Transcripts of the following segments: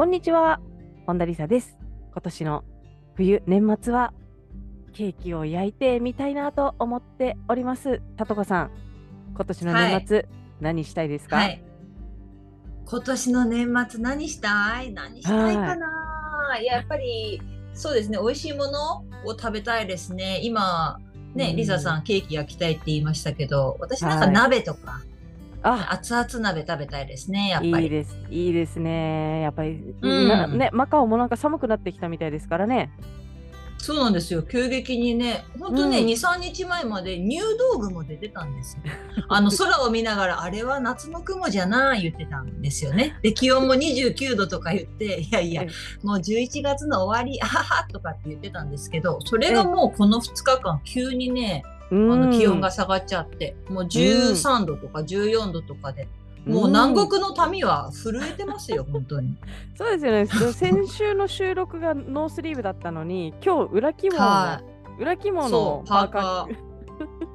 こんにちは本田理沙です。今年の冬年末はケーキを焼いてみたいなと思っております。さとこさん今年の年末、何したいですか、はい。今年の年末何したい？何したいかな、い。ややっぱりそうですね。美味しいものを食べたいですね。今ね、うん。リサさんケーキ焼きたいって言いましたけど私なんかはい。鍋とか、あ熱々鍋食べたいですねやっぱり。いいです。いいですね。やっぱり、うん。なねマカオもなんか寒くなってきたみたいですからね。そうなんですよ。急激にね本当ね、うん。23日前まで入道雲出てたんですよ。あの空を見ながらあれは夏の雲じゃない言ってたんですよね。で気温も29度とか言っていやいやえもう11月の終わりあははとかって言ってたんですけどそれがもうこの2日間急にねああの気温が下がっちゃってもう13度とか14度とかで、もう南国の民は震えてますよ本当に。そうですよね。先週の収録がノースリーブだったのに今日裏肝の、は裏肝のパーカー。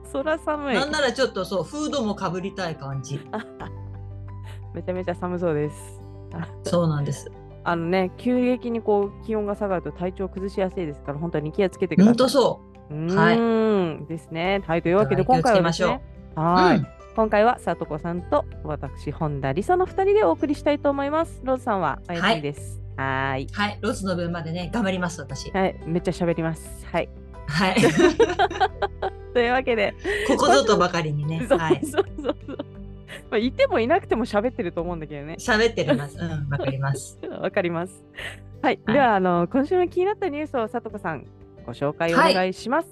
そら寒い。なんならちょっとそうフードもかぶりたい感じ。めちゃめちゃ寒そうです。そうなんです。あのね急激にこう気温が下がると体調崩しやすいですから本当に気をつけてください。本当そううーん。ですね。はい。というわけで今回はしょう。ねはい、うん。今回はさとこさんと私本田理沙の2人でお送りしたいと思います。ローズさんはお休みです。はーい。はい。ロスの分までね頑張ります私。はい。めっちゃ喋ります。はい。はい。というわけで、ここぞとばかりにね。はいそうそうそう。まあいてもいなくても喋ってると思うんだけどね。喋ってます。うんわかります。わかります。はい、はい。ではあの今週の気になったニュースをさとこさんご紹介お願いします、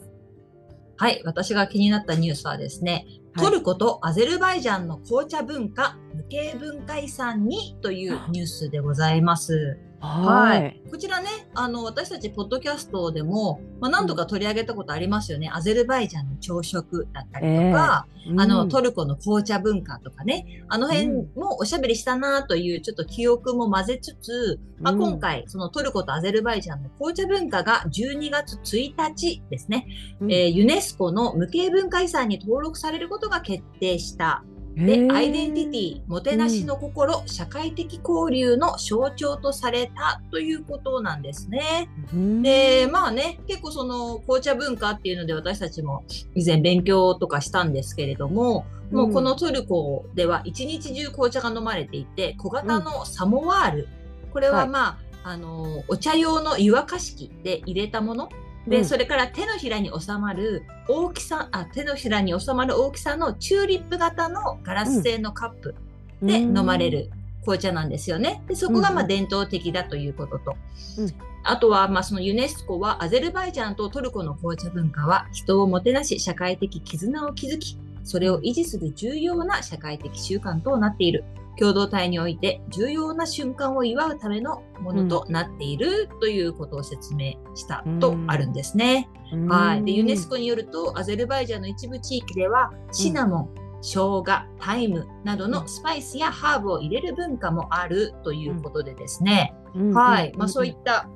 はい。私が気になったニュースはですねはい。トルコとアゼルバイジャンの紅茶文化無形文化遺産にというニュースでございます。はい。こちらね、あの私たちポッドキャストでも、まあ、何度か取り上げたことありますよね。アゼルバイジャンの朝食だったりとか、あのトルルコの紅茶文化とかね、あの辺もおしゃべりしたなというちょっと記憶も混ぜつつ、まあ、うん。今回そのトルコとアゼルバイジャンの紅茶文化が12月1日ですね、えーユネスコの無形文化遺産に登録されることが決定した。で、アイデンティティ、もてなしの心、社会的交流の象徴とされたということなんですね。ィで、まあね、結構その紅茶文化っていうので私たちも以前勉強とかしたんですけれども、もうこのトルコでは一日中紅茶が飲まれていて、小型のサモワール、これははい。まあ、あの、お茶用の湯沸かし器で入れたもので、うんそれから手のひらに収まる大きさ、あ、手のひらに収まる大きさのチューリップ型のガラス製のカップで飲まれる紅茶なんですよね。で、そこがまあうん伝統的だということと。うんあとは、まあ、そのユネスコはアゼルバイジャンとトルコの紅茶文化は人をもてなし社会的絆を築き、それを維持する重要な社会的習慣となっている。共同体において重要な瞬間を祝うためのものとなっているということを説明したとあるんですね。うんはい。で、ユネスコによると、アゼルバイジャンの一部地域では、シナモン、生姜、タイムなどのスパイスやハーブを入れる文化もあるということでですね。うんはい。まあ、んそういった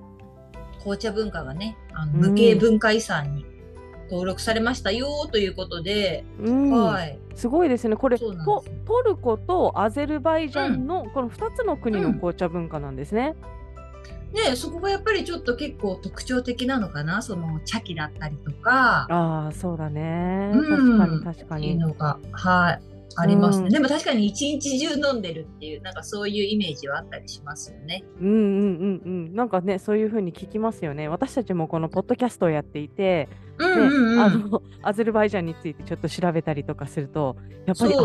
紅茶文化がね、あのうん無形文化遺産に登録されましたよということで、うんはい。すごいですね。これそうなんトルコとアゼルバイジャンのこの2つの国のうん紅茶文化なんですね。ね、そこがやっぱりちょっと結構特徴的なのかな、その茶器だったりとか、ああ、そうだね。うん確かに確かっていうに。のが、はい。ありますね、うんでも確かに一日中飲んでるっていう、なんかそういうイメージはあったりしますよね。うんうんうんうん。なんかね、そういう風に聞きますよね。私たちもこのポッドキャストをやっていて。あのアゼルバイジャンについてちょっと調べたりとかすると、やっぱり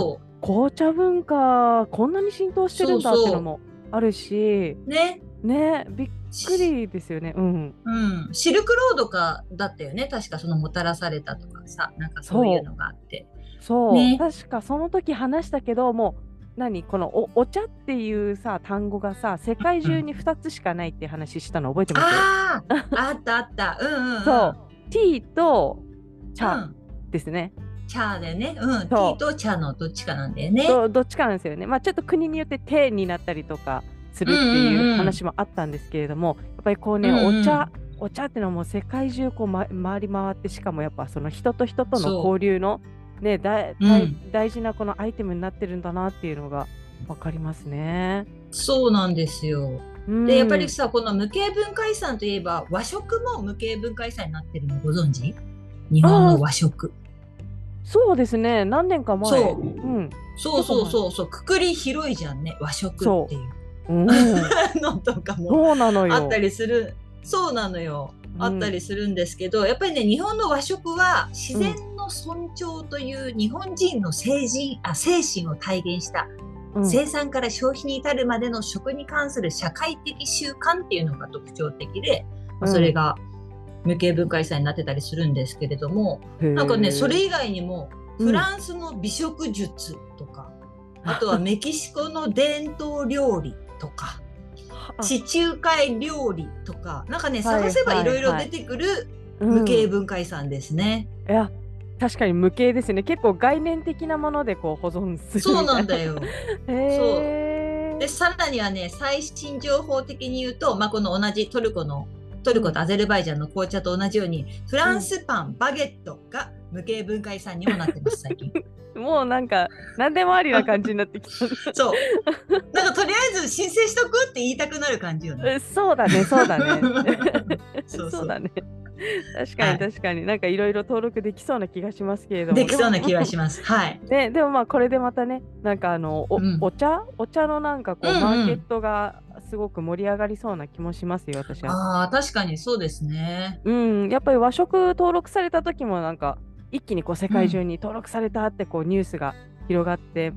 紅茶文化こんなに浸透してるんだっていうのもあるし、う。ね。ね、びっくりですよね。うん。うん。シルクロードかだったよね。確かそのもたらされたとかさ、なんかそういうのがあって。そう、ね確かその時話したけどもう何？このおお茶っていうさ単語がさ世界中に2つしかないって話したの覚えてます、ああ、あったあった。うんうん、うん。そう。ティーとう茶ん。ですね、茶でね。うん。ティーと茶のどっちかなんだよね。どどっちかなんですよねまあちょっと国によってテになったりとかするってうんうんいううん話もあったんですけれども、やっぱりこうね、うんうんお茶お茶っていうのはもう世界中こう、ま、回り回ってしかもやっぱその人と人との交流のねだうん大事なこのアイテムになってるんだなっていうのがわかりますね。そうなんですよ。うんで、やっぱりさ、この無形文化遺産といえば、和食も無形文化遺産になってるのご存知？日本の和食。そうですね何年か前そううんそうそうそうそう。くくり広いじゃんね。和食っていううん、のとかもそうなのよ。あったりする。そうなのよ。あったりするんですけど、やっぱりね、日本の和食は自然の尊重という日本人の精神あ精神を体現したうん生産から消費に至るまでの食に関する社会的習慣っていうのが特徴的で、まあそれが無形文化遺産になってたりするんですけれども、なんかねそれ以外にもうんフランスの美食術とか、あとはメキシコの伝統料理とかあ。地中海料理とかなんかねはい探せばいろいろはい出てくるうん。無形文化遺産ですね。いや確かに無形ですね結構概念的なものでこう保存するそうなんだだよ。へーでさらにはね最新情報的に言うと、まあ、この同じトルコのトルコとアゼルバイジャンの紅茶と同じようにフランスパン、バゲットが無形文化遺産にもなってます最近。もうなんか何でもありな感じになってきた。そう。なんかとりあえず申請しとくって言いたくなる感じよね。え そうだねそうだね。そうそう。だね。確かにはい。確かに、なんかいろいろ登録できそうな気がしますけれども。できそうな気がまします。はい。す ねでもまあこれでまたねなんかあのお,、うん。お茶？お茶のなんかこう、うんうん。マーケットがすごく盛り上がりそうな気もしますよ私は。ああ、確かにそうですね。うん、やっぱり和食登録された時もなんか一気にこう世界中に登録されたってこうニュースが広がって、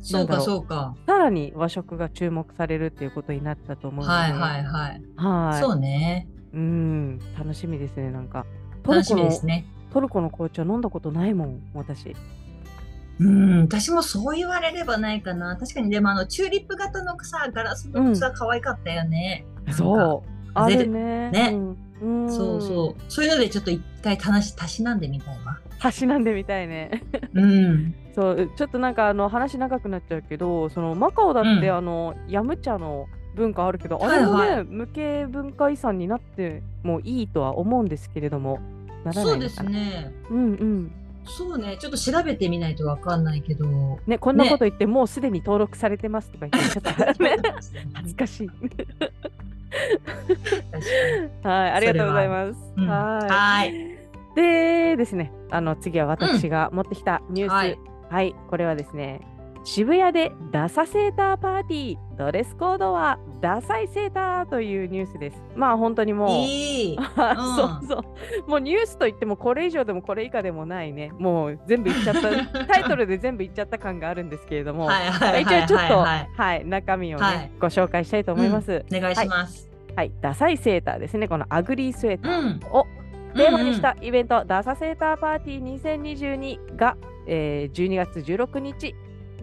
そうんだろうそうか。さらに和食が注目されるっていうことになったと思うので、はいはいはい。はいそうね。うん、楽しみですねなんかトル楽しコのみですね。トルコの紅茶飲んだことないもん私うん、私もそう言われればないかな。確かに、でもあの、チューリップ型のさ、ガラスの器可愛かったよね。なんかそうあゼルるねねうんうん、そうそう。そういうのでちょっと一回たなしたしなんでみたいわ。たしなんでみたいねうん。そうちょっとなんかあの話長くなっちゃうけどそのマカオだって、うんあのヤム茶の文化あるけど、あれもね、はいは無形文化遺産になってもいいとは思うんですけれどもそうですね。うんうんそうね。ちょっと調べてみないとわかんないけど。ねこんなこと言って、もうすでに登録されてますとか言ってちょっとね 恥ずかしい はいありがとうございます、うん。はい。はい。でですねあの次は私が持ってきたニュース、はい。はい、これはですね、渋谷でダサセーターパーティー、ドレスコードはダサいセーターというニュースです。まあ本当にもう、いい。そうそう、もうニュースといってもこれ以上でもこれ以下でもないね、もう全部言っちゃった、タイトルで全部言っちゃった感があるんですけれども、はいはい一はい応ちょっと、ははいい中身をね、はい。ご紹介したいと思います。お願いします。はい、ダサいセーターですね、このアグリースウェータうん。ーをテーマにしたイベント、ダサセーターパーティー2022が、えー12月16日、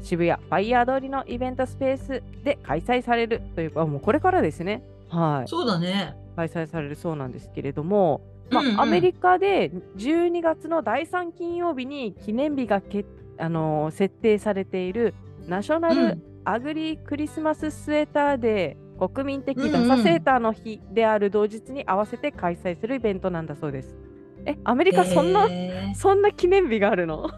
渋谷ファイヤー通りのイベントスペースで開催されるというか、もうこれからですね、はい、そうだね。開催されるそうなんですけれども、まあうん。うんアメリカで12月の第3金曜日に記念日がけ、あのー設定されているナショナルうん。アグリクリスマススウェーターデー国民的うんうんダサセーターの日である同日に合わせて開催するイベントなんだそうです。え、アメリカそんな、へー。そんな記念日があるの？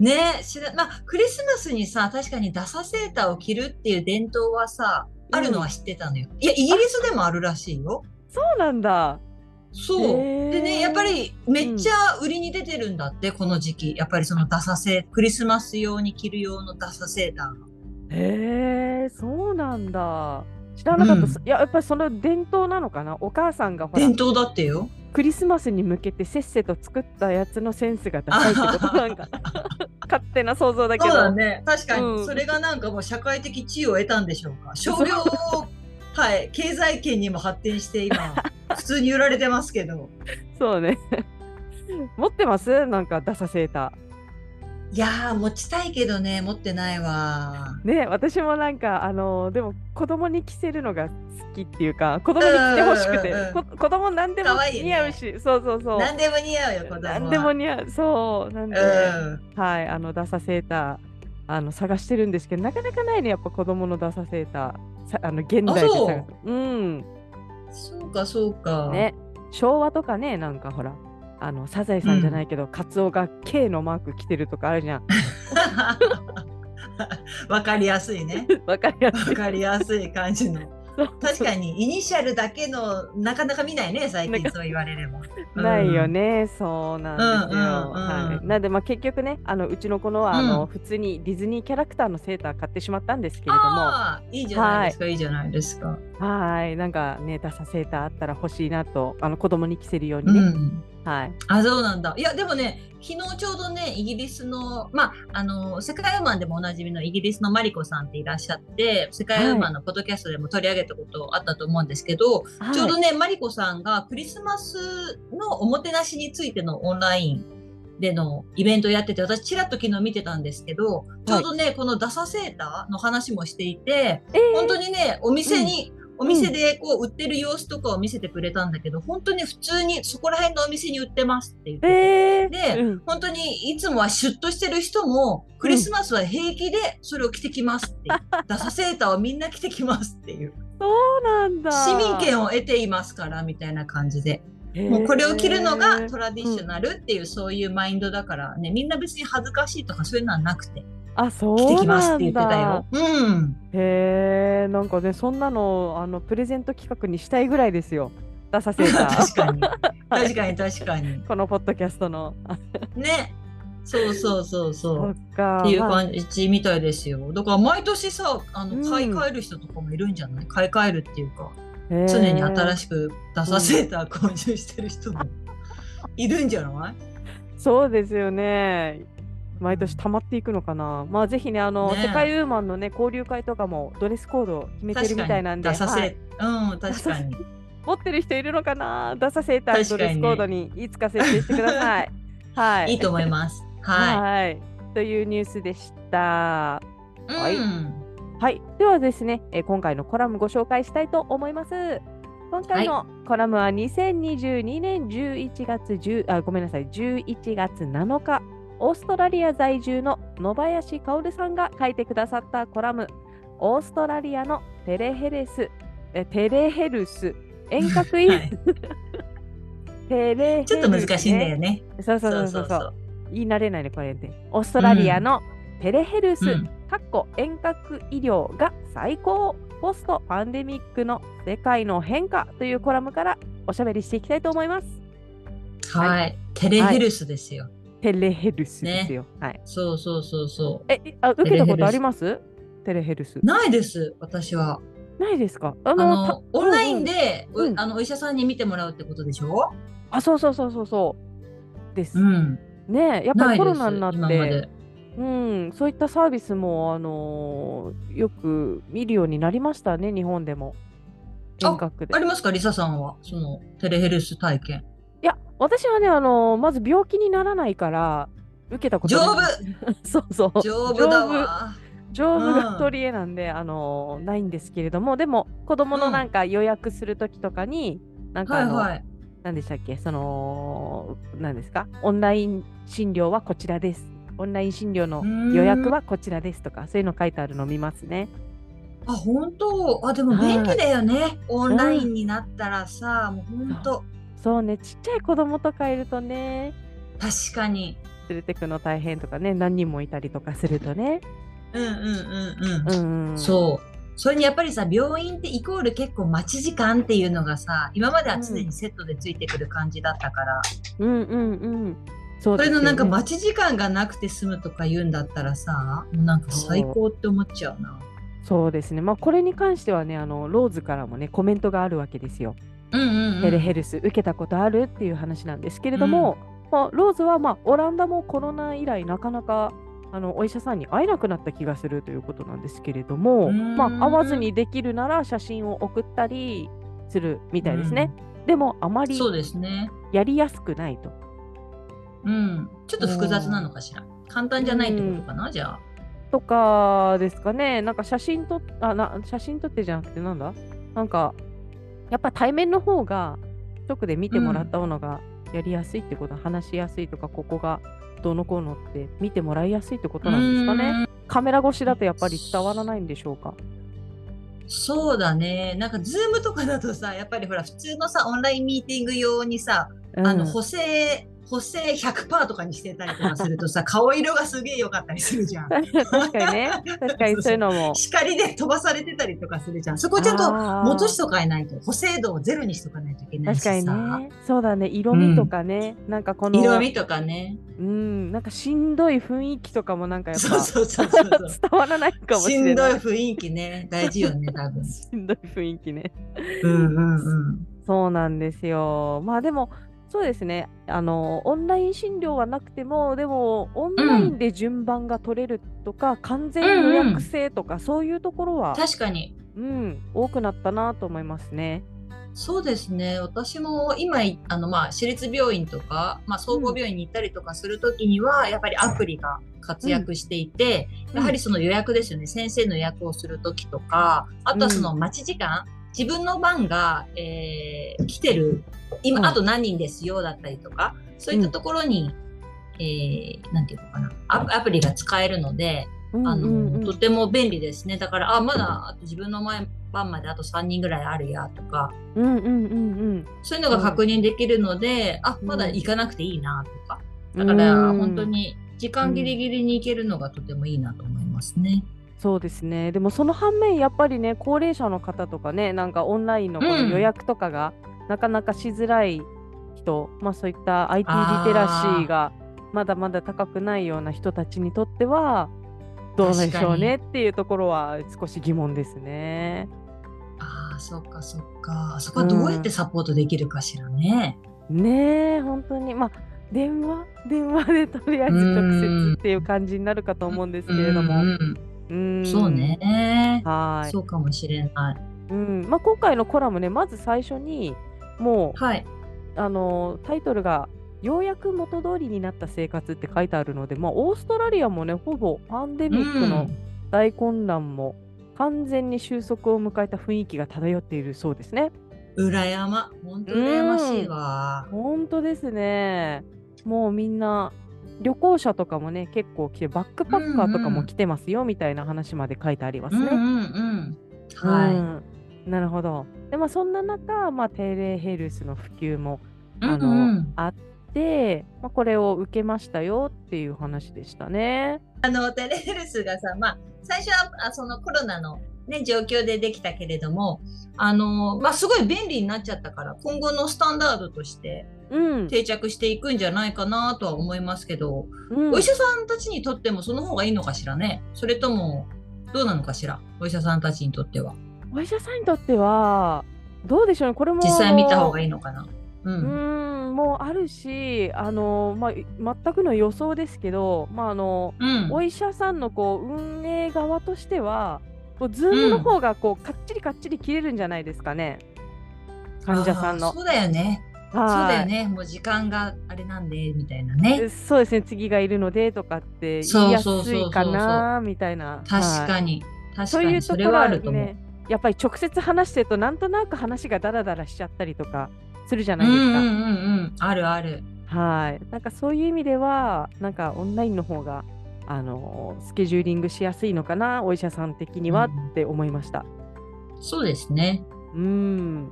ねえ、知らまあ、クリスマスにさ、確かにダサセーターを着るっていう伝統はさ、あるのは知ってたのよ。いや、イギリスでもあるらしいよ。そうなんだ。そう。でね、やっぱりめっちゃ売りに出てるんだって、この時期。やっぱりそのダサセクリスマス用に着る用のダサセーターが。へえ、そうなんだ。知らなかった、うんいや、やっぱりその伝統なのかな？お母さんが伝統だってよ。クリスマスに向けてせっせと作ったやつのセンスがダサいってこと なんか勝手な想像だけそうど。だね。確かうんに、それがなんかもう社会的地位を得たんでしょうか。商業、はい、経済圏にも発展して今、普通に売られてますけど。そうね。持ってます？なんかダサセータいやー持ちたいけどね持ってないわ。ね私もなんかあのでも子供に着せるのが好きっていうか子供に着てほしくて、うんうん子供何でも似合うし、そうそうそう。何でも似合うよ子供は。何でも似合う。そうなんで、うん。はいあのダサセーターあの探してるんですけどなかなかないねやっぱ子供のダサセーター。さあの現代で探す。うん。そうかそうか。ね。昭和とかねなんかほらあのサザエさんじゃないけど、カツオが K のマーク着てるとかあるじゃん わかりやすいね。わかりやすいわかりやすい感じの。確かにイニシャルだけのなかなか見ないね最近そう言われれば。ないよね、そうなんですよ。はい、なんで、まあ、結局ね、あのうちの子のは、あのうん普通にディズニーキャラクターのセーター買ってしまったんですけれども、いいじゃないですか、い、いじゃないですか。はい、なんかね、ダサセーターあったら欲しいなと、あの子供に着せるようにね、うん。はい、あそうなんだ。いやでもね昨日ちょうどねイギリスのまああの世界ウーマンでもおなじみのイギリスのマリコさんっていらっしゃって世界ウーマンのポッドキャストでも取り上げたことあったと思うんですけど、はい、ちょうどね、マリコさんがクリスマスのおもてなしについてのオンラインでのイベントをやってて、私ちらっと昨日見てたんですけど、ちょうどね、このダサセーターの話もしていて、えー。本当にね、お店に、お店でこう売ってる様子とかを見せてくれたんだけど、本当に普通にそこら辺のお店に売ってますって言ってて。えーでうん本当にいつもはシュッとしてる人も、クリスマスは平気でそれを着てきますっていう。ダサセーターをみんな着てきますっていう。そうなんだ。市民権を得ていますからみたいな感じで、えーもうこれを着るのがトラディショナルっていう、そういうマインドだからねみんな別に恥ずかしいとかそういうのはなくてあ、そ着てきますって言ってただよ。。うんへえ、なんかね、そんなのあのプレゼント企画にしたいぐらいですよ。ダサセーター。確かに。確かに確かに。このポッドキャストの。あね。そうそうそうそそうっていうまあ。感じみたいですよ。だから毎年さあうん。の買い替える人とかもいるんじゃない、買い替えるっていうか。常に新しくダサセーター購入してる人も。いるんじゃない、そうですよね。毎年溜まっていくのかな。まあぜひね、あの、ねえ世界ウーマンのね、交流会とかもドレスコードを決めてるみたいなんで、ダサセはいー、うん確かに持ってる人いるのかな？ダサセータードレスコードにいつか設定してください。はい。いいと思いますははい。というニュースでした。い、はいうんはい。ではですね、えー今回のコラムご紹介したいと思います。今回のコラムは2022年11月10あごめんなさい11月7日オーストラリア在住の野林薫さんが書いてくださったコラム。オーストラリアのテレヘレスえテレヘルス。遠隔医。療、はい。テレヘルス、ちょっと難しいんだよね。そうそうそうそうそう。言い慣れないねこれでオーストラリアのテレヘルス、うん。かっこ遠隔医療が最高ポストパンデミックの世界の変化というコラムからおしゃべりしていきたいと思います。はい、テレヘルスですよ。テレヘルスですよ。はい。そうそうそうそえ、えあ受けたことあります？テレヘルスう。。ないです、私は。ないですか？ああのオンラインで、うんあの、お医者さんに見てもらうってことでしょ？あ、そうそうそうそうそう。です。うん。ねえやっぱりコロナになってうん、そういったサービスも、あのーよく見るようになりましたね、日本でも。遠隔で。ありますか、リサさんは、その、テレヘルス体験。私はね、あのーまず病気にならないから、受けたこと丈ない夫 そうそう。丈夫だわ。丈夫うんが取り柄なんで、あのーないんですけれども、でも、子供のなんか予約するときとかに、なんかあの、はいはい。何でしたっけ、その、何ですか、オンライン診療はこちらです。オンライン診療の予約はこちらですとか、そういうの書いてあるの見ますね。あ、本当あ、でも便利だよね。オンラインになったらさ、もう本当そうね、ちっちゃい子供とかいるとね、確かに。連れてくの大変とかね、何人もいたりとかするとね。うんうんうんうん。うん。そう。それにやっぱりさ、病院ってイコール結構待ち時間っていうのがさ、今までは常にセットでついてくる感じだったから、う。うんうんうん。そうそれのなんかま待ち時間がなくて済むとか言うんだったらさ、もうなんか最高って思っちゃうな。そうですね。まあ、これに関してはね、あの、ローズからもね、コメントがあるわけですよ。うんうん、うん。テレヘルス受けたことあるっていう話なんですけれども、まあ、ローズは、まあ、オランダもコロナ以来なかなかあのお医者さんに会えなくなった気がするということなんですけれども、まあ、会わずにできるなら写真を送ったりするみたいですね。でもあまりそうですね。やりやすくないと。うん。ちょっと複雑なのかしら。簡単じゃないってことかな、じゃあ。とかですかね、なんか写真撮っあな写真撮ってじゃなくてなんだ？なんかやっぱ対面の方が直で見てもらったものがやりやすいってこと、話しやすいとかここがどうのこうのって見てもらいやすいってことなんですかね。カメラ越しだとやっぱり伝わらないんでしょうか。そうだね。なんか、ズームとかだとさ、やっぱりほら、普通のさ、オンラインミーティング用にさ、あの、うん補正、補正100%とかにしてたりとかするとさ、顔色がすげえ良かったりするじゃん。確かにね、確かにそういうのも。光で飛ばされてたりとかするじゃん。そこちゃんと戻しとかないと、補正度をゼロにしとかないといけないし確さ。かにね、そうだね、色味とかね、なんかこの、色味とかね。うん、なんかしんどい雰囲気とかもなんかやっぱそうそうそうそう。伝わらないかもししんどれないい。雰囲気ね。大事よね、多分。しんどい雰囲気ね。うんうんうん。そうなんですよ。まあでも、そうですね、あの、オンライン診療はなくても、でも、オンラインで順番が取れるとか、完全予約制とか、そういうところは、確かに。うん、多くなったなと思いますね。そうですね。私も今い、あの、まあ、私立病院とか、まあ、総合病院に行ったりとかするときには、やっぱりアプリが活躍していて、やはりその予約ですよね。先生の予約をするときとか、あとはその待ち時間、自分の番が、えー来てる、今、うんあと何人ですよ、だったりとか、そういったところに、えーなんていうのかな、アプアプリが使えるので、うんあの、うんうんとても便利ですね。だから、あ、まだあと自分の前番まであと3人ぐらいあるやとか、うんうんうんそういうのが確認できるので、あ、うんまだ行かなくていいなとか。うん。だから、うん本当に時間ギリギリに行けるのがとてもいいなと思いますね。そうですね。でもその反面やっぱりね高齢者の方とかねなんかオンラインのこのうん予約とかがなかなかしづらい人、まあそういった IT リテラシーがまだまだ高くないような人たちにとってはどうでしょうねっていうところは少し疑問ですね。ああ、そっかそっか。そこはどうやってサポートできるかしらね。ねえ本当にまあ電話？電話でとりあえず直接っていう感じになるかと思うんですけれども。うんうんうんそうね。はい。そうかもしれない。うんまあ、今回のコラムねまず最初にもうはい。あのタイトルが「ようやく元通りになった生活」って書いてあるので、まあ、オーストラリアもねほぼパンデミックの大混乱も完全に収束を迎えた雰囲気が漂っているそうですね。うん、羨ま、本当羨ましいわ。本当ですね。もうみんな旅行者とかもね結構来てバックパッカーとかも来てますよみたいな話まで書いてありますね。うんうんうん。はい。うんなるほど。でまあそんな中、まあ、テレヘルスの普及もうんあのうんあって、まあ、これを受けましたよっていう話でしたね。あのテレヘルスがさ、まあ、最初はあそのコロナの、ね、状況でできたけれどもあの、まあ、すごい便利になっちゃったから今後のスタンダードとしてうん。定着していくんじゃないかなとは思いますけど、うん。お医者さんたちにとってもその方がいいのかしらね。それともどうなのかしら。お医者さんたちにとっては。お医者さんにとってはどうでしょうね。これも実際見た方がいいのかな。ううんんもうあるしあの、まあ、全くの予想ですけど、まああのうん。お医者さんのこう運営側としてはこうズームの方がこうかっちりかっちり切れるんじゃないですかね、患者さんの。そうだよね。そうはいだよね。もう時間があれなんでみたいなね。そうですね次がいるのでとかって言いやすいかなみたいな。確はいかに。確そうかにそれいうところははあると思う。ね、やっぱり直接話してると、なんとなく話がダラダラしちゃったりとかするじゃないですか。うんうんうんうん。あるある。はい。なんかそういう意味では、なんかオンラインの方が、あのスケジューリングしやすいのかな、お医者さん的にはうんって思いました。そうですね。うん。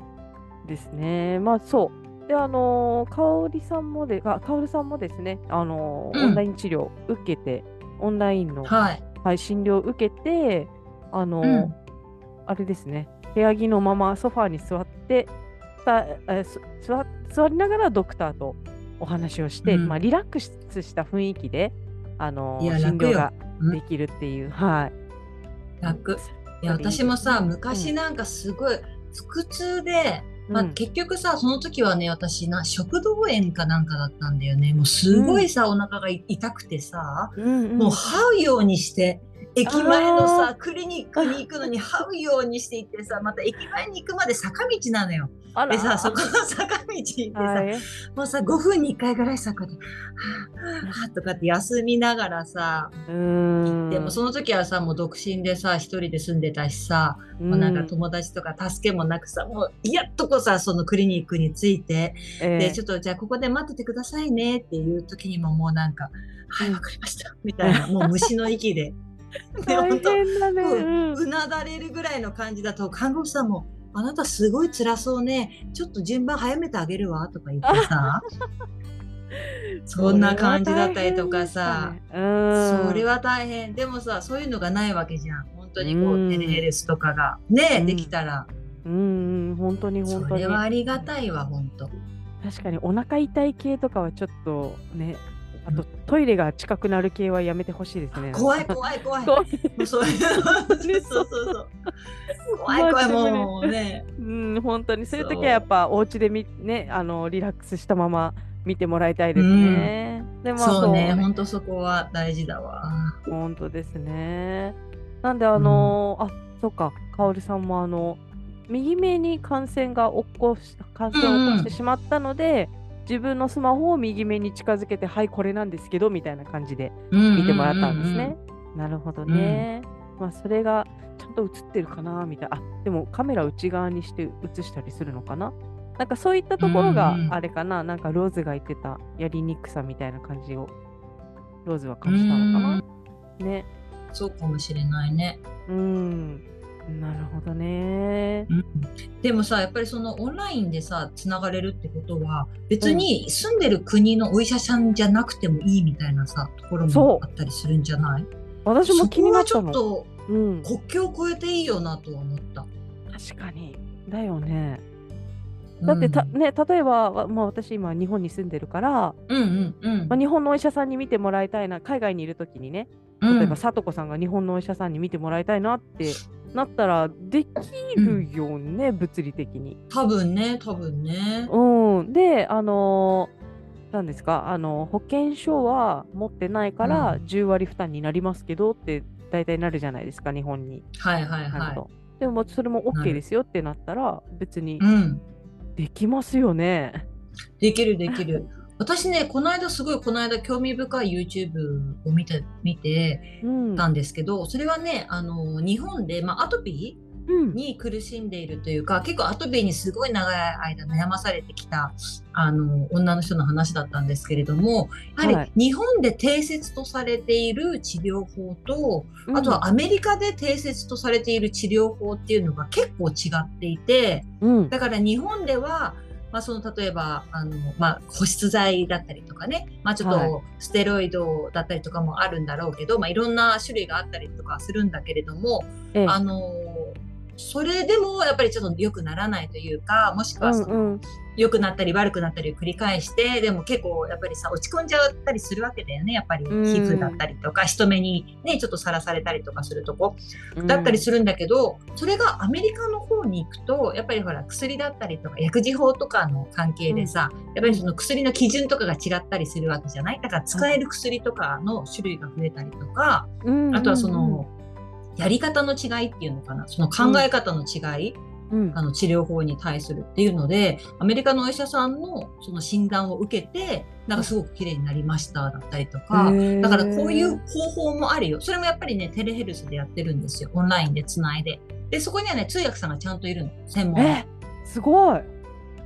ですね。まあそう。で、あのー、かおりさんもで、あかおりさんもですね、あのーうん。オンライン治療受けて、オンラインの、はい。はい、診療受けて、あのーうん。あれですね、部屋着のままソファーに座って、たえす座座りながらドクターとお話をして、うん。まあ、リラックスした雰囲気で、あの診療がうん。できるっていう、はい。楽。いや、私もさ、うん。昔なんかすごい腹痛で、まあ、うん結局さ、その時はね、私な、食道炎かなんかだったんだよね。もうすごいさ、お腹が痛くてさ、うんうん。もう這うようにして、駅前のさクリニックに行くのに這うようにしていってさまた駅前に行くまで坂道なのよ。でさそこの坂道行ってさ、はい。もうさ5分に1回ぐらいさこうやってはあはあとかって休みながらさうーん。でもその時はさもう独身でさ一人で住んでたしさ、もうなんか友達とか助けもなくさもうやっとこさそのクリニックに着いて、えでちょっとじゃあここで待っててくださいねっていう時にももうなんか「はいわかりました」みたいなもう虫の息で。で 大本当変だね。うん。うなだれるぐらいの感じだと看護師さんも「あなたすごい辛そうね。ちょっと順番早めてあげるわ」とか言ってさ。そんな感じだったりとかさ、それは大変でもさそういうのがないわけじゃん。本当にこううん。テレヘルスとかが。ね、うん。できたら。うんうん本当に本当に。それはありがたいわ本当。確かにお腹痛い系とかはちょっとねあとトイレが近くなる系はやめてほしいですね。怖い怖い怖い。怖いもうそう。いう。そうそうそう。怖い怖いもうね。うん本当にそういう時はやっぱお家でみねあのリラックスしたまま見てもらいたいですね。でもそうね本当そこは大事だわ。本当ですね。なんであのあそうか。かおりさんもあの右目に感染が起こし感染を起こしてしまったので、自分のスマホを右目に近づけてはいこれなんですけどみたいな感じで見てもらったんですね。なるほどね。まあそれがちゃんと映ってるかなみたいな。あでもカメラ内側にして映したりするのかな？なんかそういったところがうんうんあれかな、なんかローズが言ってたやりにくさみたいな感じをローズは感じたのかな？ね。そうかもしれないね、うん。なるほどね。うん、でもさやっぱりそのオンラインでさつながれるってことは別に住んでる国のお医者さんじゃなくてもいいみたいなさところもあったりするんじゃない？私も気になっちょっとうん。国境を越えていいよなとは思った。確かに。だよね。だってた、ね、例えば、わまあ、私今日本に住んでるから、うんうんうんまあ、日本のお医者さんに見てもらいたいな海外にいる時にねうん例えばさとこさんが日本のお医者さんに見てもらいたいなってなったらできるよね、物理的に。多分ね多分ね。うん、であのーなんですか？あの保険証は持ってないからう10割負担になりますけどって大体なるじゃないですか日本に。はいはいはなるほどでもそれもな OK るですよってなったら別にい。うんできますよね。できるできる。私ねこの間すごいこの間興味深い YouTube を見て見てうん。たん。ですけどそれはねあの日本で、まあ、アトピーうん。に苦しんでいるというか結構アトピーにすごい長い間悩まされてきたあの女の人の話だったんですけれどもやははい。り日本で定説とされている治療法と、あとはアメリカで定説とされている治療法っていうのが結構違っていてうん、だから日本ではまあ、その例えばあの、まあ、保湿剤だったりとかね、まあ、ちょっはい。とステロイドだったりとかもあるんだろうけど、まあ、いろんな種類があったりとかするんだけれども、ええ。あのそれでもやっぱりちょっと良くならないというかもしくはその、うんうん。良くなったり悪くなったりを繰り返してでも結構やっぱりさ落ち込んじゃったりするわけだよね。やっぱり皮うん。膚だったりとか、人目にねちょっとさらされたりとかするとこ。うん。だったりするんだけど、それがアメリカの方に行くとやっぱりほら薬だったりとか薬事法とかの関係でさ、やっぱりその薬の基準とかが違ったりするわけじゃないだから使える薬とかの種類が増えたりとか、うん。あとはその、やり方の違いっていうのかな？その考え方の違い、うんあの治療法に対するっていうのでアメリカのお医者さんのその診断を受けてなんかすごく綺麗になりましただったりとか、だからこういう方法もあるよ。それもやっぱりね、テレヘルスでやってるんですよ。オンラインでつないで。で、そこにはね、通訳さんがちゃんといるの。専門のえ。すごい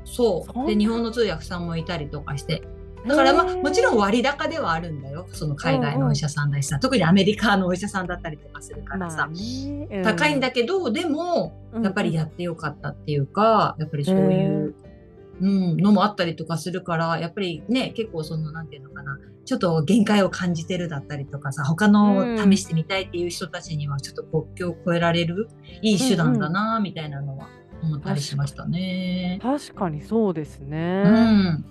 そう。で、日本の通訳さんもいたりとかして。だからまあ、もちろん割高ではあるんだよ。その海外のお医者さんだしさ、特にアメリカのお医者さんだったりとかするからさ。高いんだけど、でも、やっぱりやってよかったっていうか、やっぱりそういう、うん、のもあったりとかするから、やっぱりね、結構その、なんていうのかな、ちょっと限界を感じてるだったりとかさ、他の試してみたいっていう人たちには、ちょっと国境を越えられるいい手段だな、みたいなのは思ったりしましたね。確かにそうですね。うん。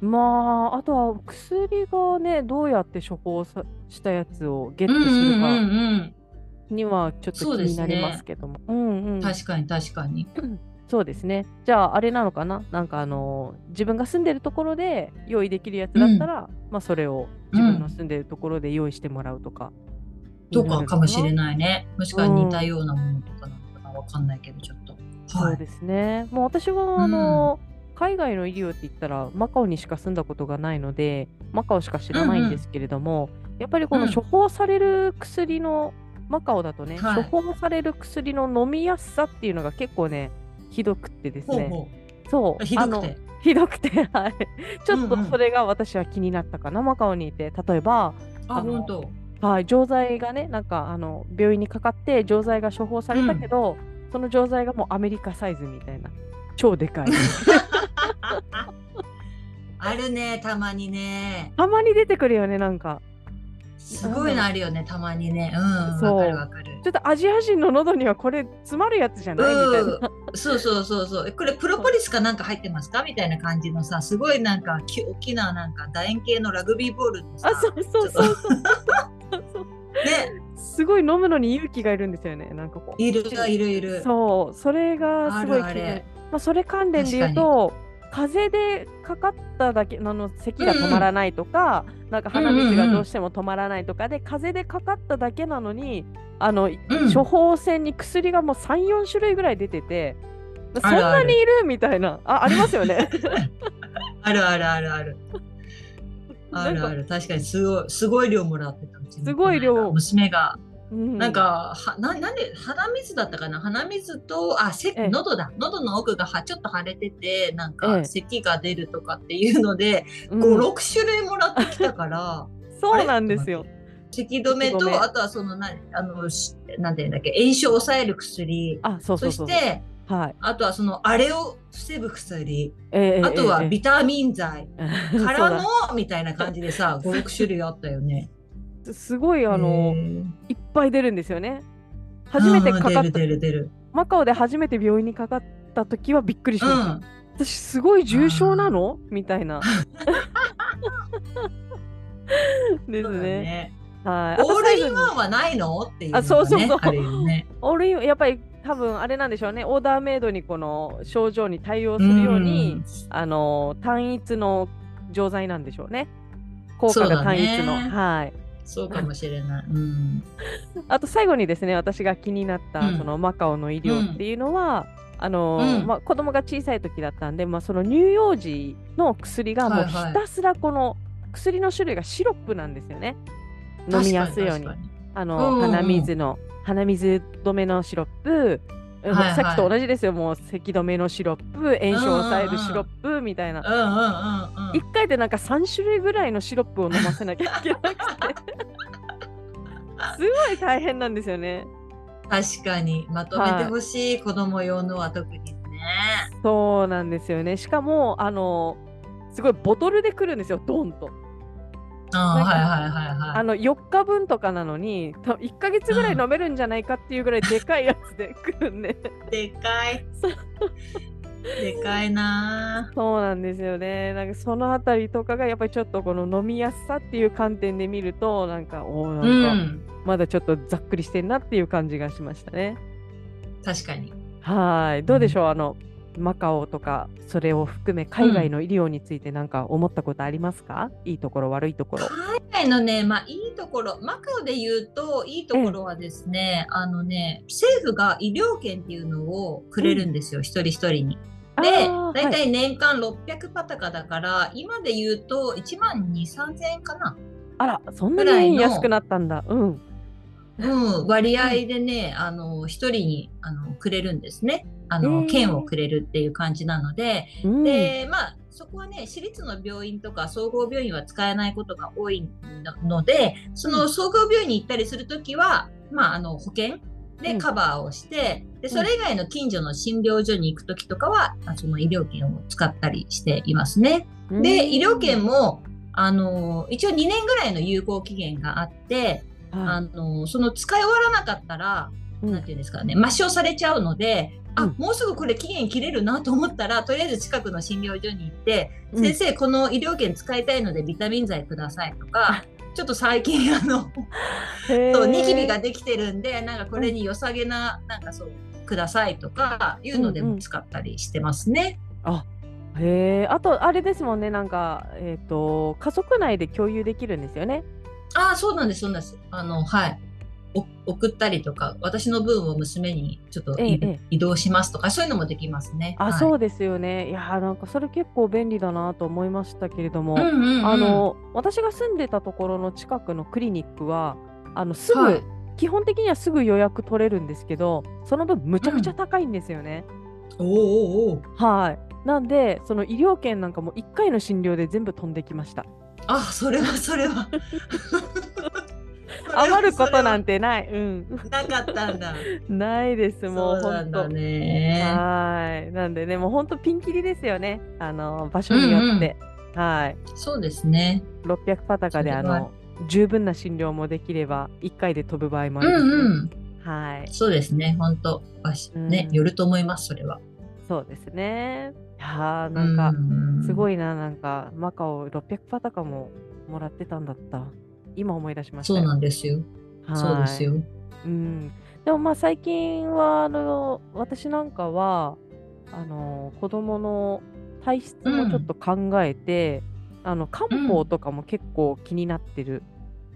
まああとは薬がねどうやって処方さしたやつをゲッうんトするかうんうんにはちょっと気になりますけども。うんう。うんん確かに確かに。そうですね。じゃああれなのかな？なんかあの自分が住んでるところで用意できるやつだったら、まあそれを自分の住んでるところで用意してもらうとか。とかかもしれい。ないね。もしくは似たようなものとかなのかなわかんないけど、ちょっと。はい。そうですね。もう私はあの、海外の医療って言ったらマカオにしか住んだことがないのでマカオしか知らないんですけれども、やっぱりこのうん。処方される薬の、マカオだとね、はい。処方される薬の飲みやすさっていうのが結構ねひどくってですね。ほうほそう。う。ひどくて。ひどくて はい。ちょっとうんうん。それが私は気になったかな、マカオにいて。例えばあ、本当。はい、錠剤がね、なんかあの病院にかかって錠剤が処方されたけど、その錠剤がもうアメリカサイズみたいな、超でかい。あるね、たまにね。たまに出てくるよね、なんか。すごいのあるよね、たまにね。うん、そうわかるわかる。ちょっとアジア人の喉にはこれ詰まるやつじゃない？みたいな。うん、そうそうそうそう。これプロポリスかなんか入ってますか？みたいな感じのさ、すごいなんかき大きななんか楕円形のラグビーボールのさ、あ、そうそうそうね、すごい飲むのに勇気がいるんですよね、なんかこう。いるいるいる。そう、それがすごいあるあれまあ、それ関連で言うと、風邪でかかっただけあの咳が止まらないとか、なんか鼻水がどうしても止まらないとかで、風邪でかかっただけなのにあの、うん処方箋に薬がもう34種類ぐらい出ててそんなにいるみたいなあありますよね。あるあるあるある。あるある。確かにすごい、すごい量もらってた。すごい量娘が、うん。なんか、はななんで、鼻水だったかな？鼻水と、あ、せええ。喉だ。喉の奥がはちょっと腫れてて、なんえか、え咳が出るとかっていうので、うん。5、6種類もらってきたから、そうなんですよ。咳止めと、あとはその、なあの、しなんていうんだっけ、炎症を抑える薬、あそうそして、はい。あとはその、あれを防ぐ薬、ええあとはええ。ビタミン剤、ええからの、みたいな感じでさ、5、6種類あったよね。だすごいあへのーいっぱい出るんですよね。初めてかかった。マカオで初めて病院にかかった時はびっくりしうました。ん。私すごい重症なの？みたいな。ですね。ね。はい。あオールインワンはないの？っていうね、あそうそうそうね。オールインやっぱり多分あれなんでしょうね。オーダーメイドにこの症状に対応するように、あの単一の錠剤なんでしょうね。効果が単一の。ねはい。そうかもしれない。うん。あと最後にですね、私が気になった、うんそのマカオの医療っていうのは、あのうんまあ、子供が小さい時だったんで、まあ、その乳幼児の薬がもうはいはいひたすらこの薬の種類がシロップなんですよね。飲みやすいように。あの、うんうんうん鼻水の鼻水止めのシロップ、うんはいはいさっきと同じですよ、もう咳止めのシロップ、炎症を抑えるシロップみたいな。うんうんうんうん。一回でなんか3種類ぐらいのシロップを飲ませなきゃいけなくて すごい大変なんですよね。確かにまとめてほしい、子供用のは特にね。そうなんですよね。しかも、あの、すごいボトルで来るんですよ、ドンと。あはいはいはいはい。あの4日分とかなのに、と1ヶ月ぐらい飲めるんじゃないかっていうぐらいでかいやつで 来るんで。でかい。でかいなそうなんですよね。なんかそのあたりとかがやっぱりちょっとこの飲みやすさっていう観点で見ると、なんか、おーうなんかん。まだちょっとざっくりしてんなっていう感じがしましたね。確かに。はい。どうでしょう、あの、マカオとか、それを含め海外の医療について何か思ったことありますか、いいところ、悪いところ。海外のね、まあいいところ、マカオで言うといいところはですね、あのね、政府が医療券っていうのをくれるんですよ、一人一人に。で、あーだいたはいい年間600パタカだから、今で言うと1万2、3000円かな。あら、そんなに安くなったんだ。うん。うん、割合でね、あの、一人にあのくれるんですね。あへの、ー券をくれるっていう感じなので、うん、で、まあ、そこはね、私立の病院とか総合病院は使えないことが多いので、その総合病院に行ったりするときは、まあ、あの、保険でカバーをして、で、それ以外の近所の診療所に行くときとかは、あその医療券を使ったりしていますね。うん。で、医療券も、あの、一応2年ぐらいの有効期限があって、あはの、その使い終わらなかったら、いうん。なんていうんですかね、抹消されちゃうので、あ、うんもうすぐこれ期限切れるなと思ったら、とりあえず近くの診療所に行って、うん先生、この医療券使いたいのでビタミン剤くださいとか、ちょっと最近あの、そう、ニキビができてるんで、なんかこれに良さげな、なんかそう、くださいとかいうのでうんうんも使ったりしてますね。へえ、あと、あれですもんね、なんか、えっ、と、家族内で共有できるんですよね。ああ、そうなんです、そうなんです。あの、はい。お送ったりとか、私の分を娘にちょっといええええ移動しますとか、そういうのもできますね。あ、はいそうですよね。いやーなんかそれ結構便利だなと思いましたけれども、うんうんうんあの私が住んでたところの近くのクリニックはあのすぐ、はい基本的にはすぐ予約取れるんですけどその分むちゃくちゃ高いんですよね。おーおーおーはいなんでその医療券なんかも1回の診療で全部飛んできました。あ、それはそれは。余ることなんててない。うん。なかったんだ。ないですもう本当。ね。はい。なんでねもう本当ピンキリですよね。あの場所によって。はい。そうですね。600パタカであの十分な診療もできれば1回で飛ぶ場合もあうります、ねんうん。はいそうですね。本当ねう、んよると思います、それは。そうですねいやーなんかすごい。いななんかマカオ600パタカももらってたんだった今思い出しましたそうよなんですよ。はいそうですよ。うん、でもまあ最近はあの私なんかはあの子供の体質もちょっと考えて、あの漢方とかも結構気になってる、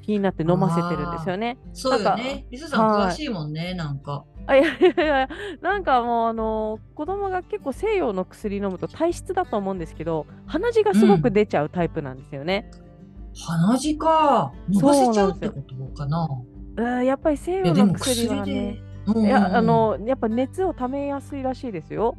気になって飲ませてるんですよね。そうよね。リサさんはい詳しいもんね、なんか。あいやいやいやなんかもうあの子供が結構西洋の薬飲むと体質だと思うんですけど鼻血がすごく出ちゃうタイプなんですよね。鼻血か。伸ばせちゃうってことかな。うんやっぱり西洋の薬はね。。いやあ、のやっぱ熱をためやすいらしいですよ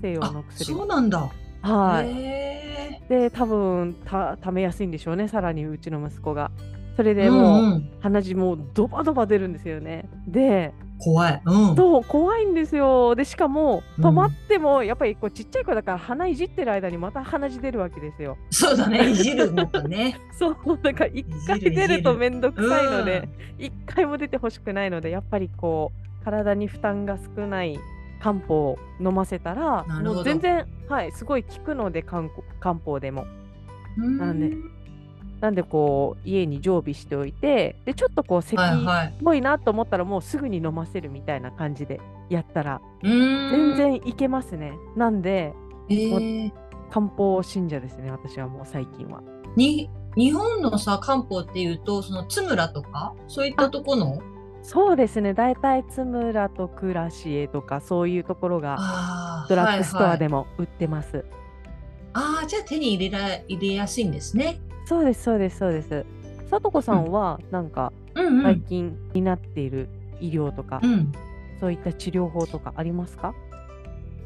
西洋のあ、薬は。そうなんだ。はい。へで多分たためやすいんでしょうねさらにうちの息子が。それえ。でもう、うんうん鼻血もうドバドバ出るんですよね。で怖い。うん。そう怖いんですよ。でしかもうん止まっても、やっぱりこうちっちゃい子だから鼻いじってる間にまた鼻血出るわけですよ。そうだね。いじるのかね。そうだから一回出ると面倒くさいので一、回も出てほしくないのでやっぱりこう体に負担が少ない漢方を飲ませたらもう全然はいすごい効くので漢方漢方でも。なんでなんでこう家に常備しておいてでちょっとこう咳っはいはい。ぽいなと思ったらもうすぐに飲ませるみたいな感じでやったら。全。然いけますね。なんでえー、漢方信者ですね私はもう最近は。に日本のさ漢方っていうとその津村とか？そういったとこの？そうですね大体津村とクラシエとかそういうところがドラッグストアではいはいも売ってます。ああじゃあ手に入れら入れやすいんですね。そうですそうですそうです。さとこさんはなんか。最近になっている医療とか、うん。そういった治療法とかありますか？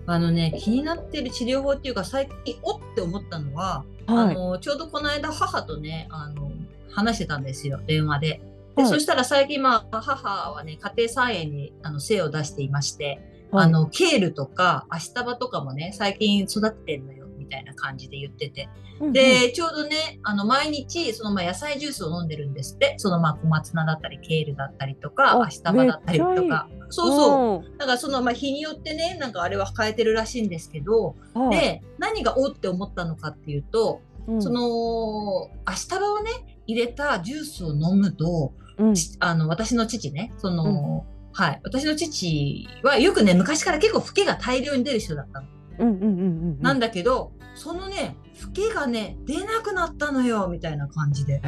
あのね気になってる治療法っていうか最近おって思ったのは、あはい。のちょうどこの間母とねあの話してたんですよ電話で。で、はいそしたら最近まあ母はね家庭菜園にあの精を出していまして、はいあのケールとかアシタバとかもね最近育ててんのよみたいな感じで言ってて。うんうんで、ちょうどね、あの、毎日、その、まあ、野菜ジュースを飲んでるんですって。その、まあ、小松菜だったり、ケールだったりとか、あアシタバだったりとか。そうそう。うんだから、その、まあ、日によってね、なんかあれは変えてるらしいんですけど、はいで、何がおって思ったのかっていうと、うんその、アシタバをね、入れたジュースを飲むと、うんちあの、私の父ね、その、はい。私の父はよくね、昔から結構老けが大量に出る人だったの。うんうんうんうんなんだけど、そのね、老けがね、出なくなったのよ、みたいな感じで。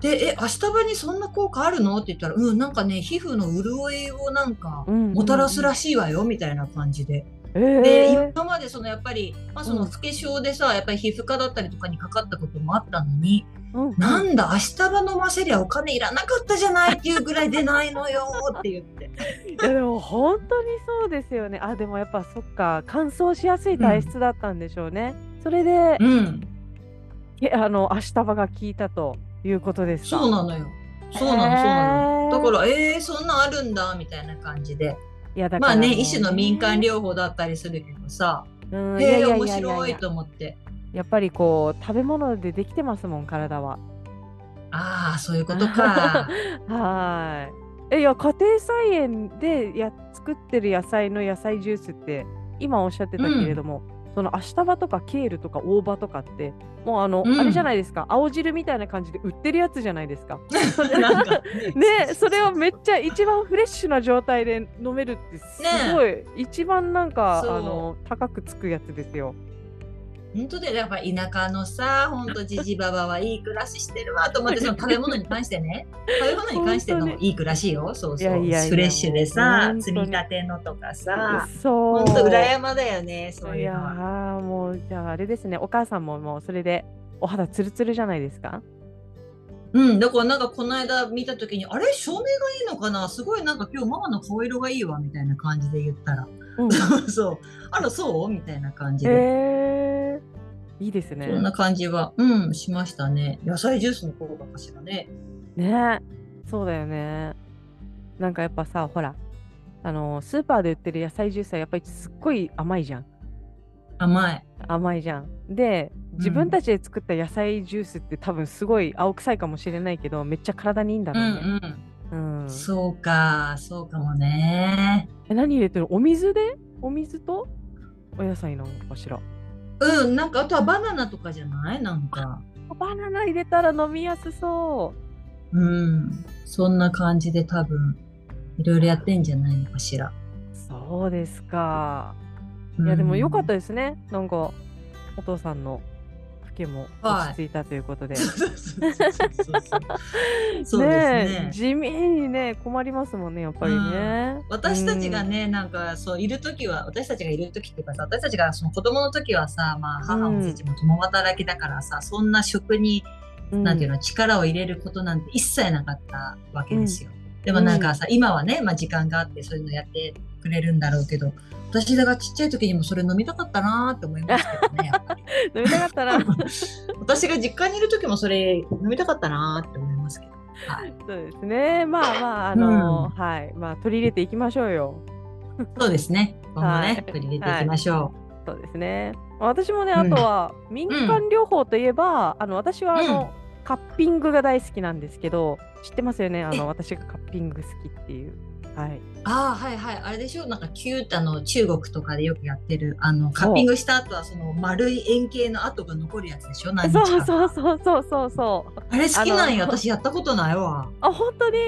で、え、明日場にそんな効果あるの？って言ったら、うん、なんかね、皮膚の潤いをなんか、もたらすらしいわよ、みたいな感じで。へで、え。今までそのやっぱり、まあそのうん老け症でさ、やっぱり皮膚科だったりとかにかかったこともあったのに、うんなんだ、明日場飲ませりゃお金いらなかったじゃないっていうぐらい出ないのよって言って。いやでも本当にそうですよね。あでもやっぱそっか乾燥しやすい体質だったんでしょうね。それで、うん、えあの明日場が効いたということですか？そうなのよ。そうなの、そうなの。だから、えー、そんなんあるんだ、みたいな感じで。いやだからまあね、一種の民間療法だったりするけどさ、うんへえ、面白いと思って。やっぱりこう食べ物でできてますもん体は。ああ、そういうことか。はい。えいや家庭菜園でや作ってる野菜の野菜ジュースって今おっしゃってたけれども、そのアシタバとかケールとか大葉とかってもうあの、うん。あれじゃないですか。青汁みたいな感じで売ってるやつじゃないですか。なんかねそれをめっちゃ一番フレッシュな状態で飲めるってすごい、一番なんかあの高くつくやつですよ。本当でやっぱ田舎のさ、本当じじばばはいい暮らししてるわと思って、その食べ物に関してね、食べ物に関してのいい暮らしよ。そうそう。フレッシュでさ積み立てのとかさ、そう。本当裏山だよね、そういうのは。ーもうじゃああれですね。お母さんももうそれでお肌ツルツルじゃないですか？うん、だからなんかこの間見た時に、あれ？照明がいいのかな？すごいなんか今日ママの顔色がいいわみたいな感じで言ったら、うん。そ うそう、あらそう？みたいな感じで。えー、いいですね。そんな感じは、うん、しましたね。野菜ジュースの効果かしらね。ね。そうだよね。なんかやっぱさほらあのスーパーで売ってる野菜ジュースはやっぱりすっごい甘いじゃん。甘い。甘いじゃん。で自分たちで作った野菜ジュースって多分すごい青臭いかもしれないけどめっちゃ体にいいんだうろうね、んうん。うん。そうか、そうかもね。え何入れてる？お水で？お水と？お野菜なのかしらうん、なんかあとはバナナとかじゃない？なんか。バナナ入れたら飲みやすそうん。そんな感じで多分、いろいろやってんじゃないのかしら。うそうですかうんいやでも良かったですねなんかお父さんの老けも落ち着いたということで、そうそう ですね。え地味にね困りますもんねやっぱりね、私たちがね、なんかそういる時は私たちがいる時っていうかさ私たちがその子供の時はさ、まあ、母も父も共働きだからさ、そんな食に、うん。なんていうの力を入れることなんて一切なかったわけですよ。でもなんかさ、今はね、まあ、時間があってそういうのやってくれるんだろうけど私だからちっちゃい時にもそれ飲みたかったなーって思いますけどね 飲みたかったら 私が実家にいる時もそれ飲みたかったなーって思いますけど。はい、そうですね。まあまああの、はい。まあ取り入れていきましょうよ。そうですね。今後ね、はい。取り入れていきましょそうですね。私もねうん。あとは民間療法といえば、あの私はあの、カッピングが大好きなんですけど知ってますよね？あえの私がカッピング好きっていうはい、う。ああ、はいはい。あれでしょ？なんかキュータの中国とかでよくやってる、あの、カッピングした後はその丸い円形の跡が残るやつでしょ？何日そうか。そうそうそうそうそうあれ好きなんよ。あの私やったことないわ。あ本当に？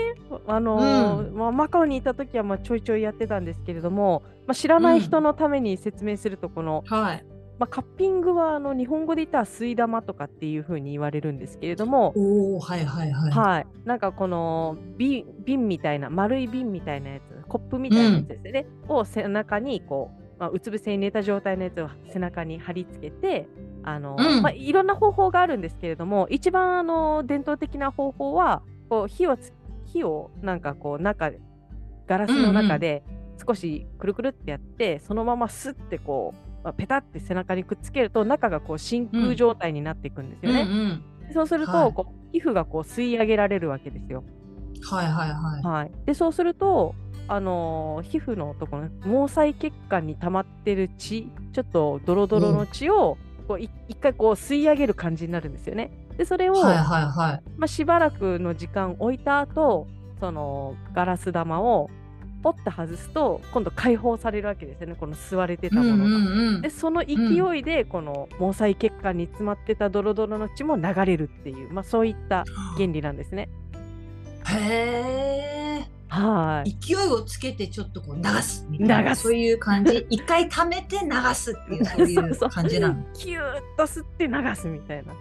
あのーうまあ、マカオにいた時はまあちょいちょいやってたんですけれども、まあ、知らない人のために説明するとこの、はい。まあ、カッピングはあの日本語で言ったら吸い玉とかっていう風に言われるんですけれども、おおはいはいはい。はい、なんかこの瓶瓶みたいな丸い瓶みたいなやつコップみたいなやつですよね、を背中にこう、まあ、うつ伏せに寝た状態のやつを背中に貼り付けてあの、うん。まあ、いろんな方法があるんですけれども一番あの伝統的な方法はこう火をつ火をなんかこう中でガラスの中で少しくるくるってやって、そのままスッてこう、まあ、ペタって背中にくっつけると中がこう真空状態になっていくんですよね。うんうん。そうすると、はいこう皮膚がこう吸い上げられるわけですよ。はいはいはい。はい、でそうすると、あのー皮膚のところ毛細血管に溜まってる血ちょっとドロドロの血を、こうい一回こう吸い上げる感じになるんですよね。でそれを、はいはいはい。まあ、しばらくの時間置いた後そのガラス玉をポッと外すと今度解放されるわけですよねこの吸われてたものが。うんうんうんでその勢いでこの毛細血管に詰まってたドロドロの血も流れるっていう、まあ、そういった原理なんですね。へえ。はい勢いをつけてちょっとこう流すみたいなそういう感じ 一回溜めて流すっていうそういう感じなのキューッと吸って流すみたいな。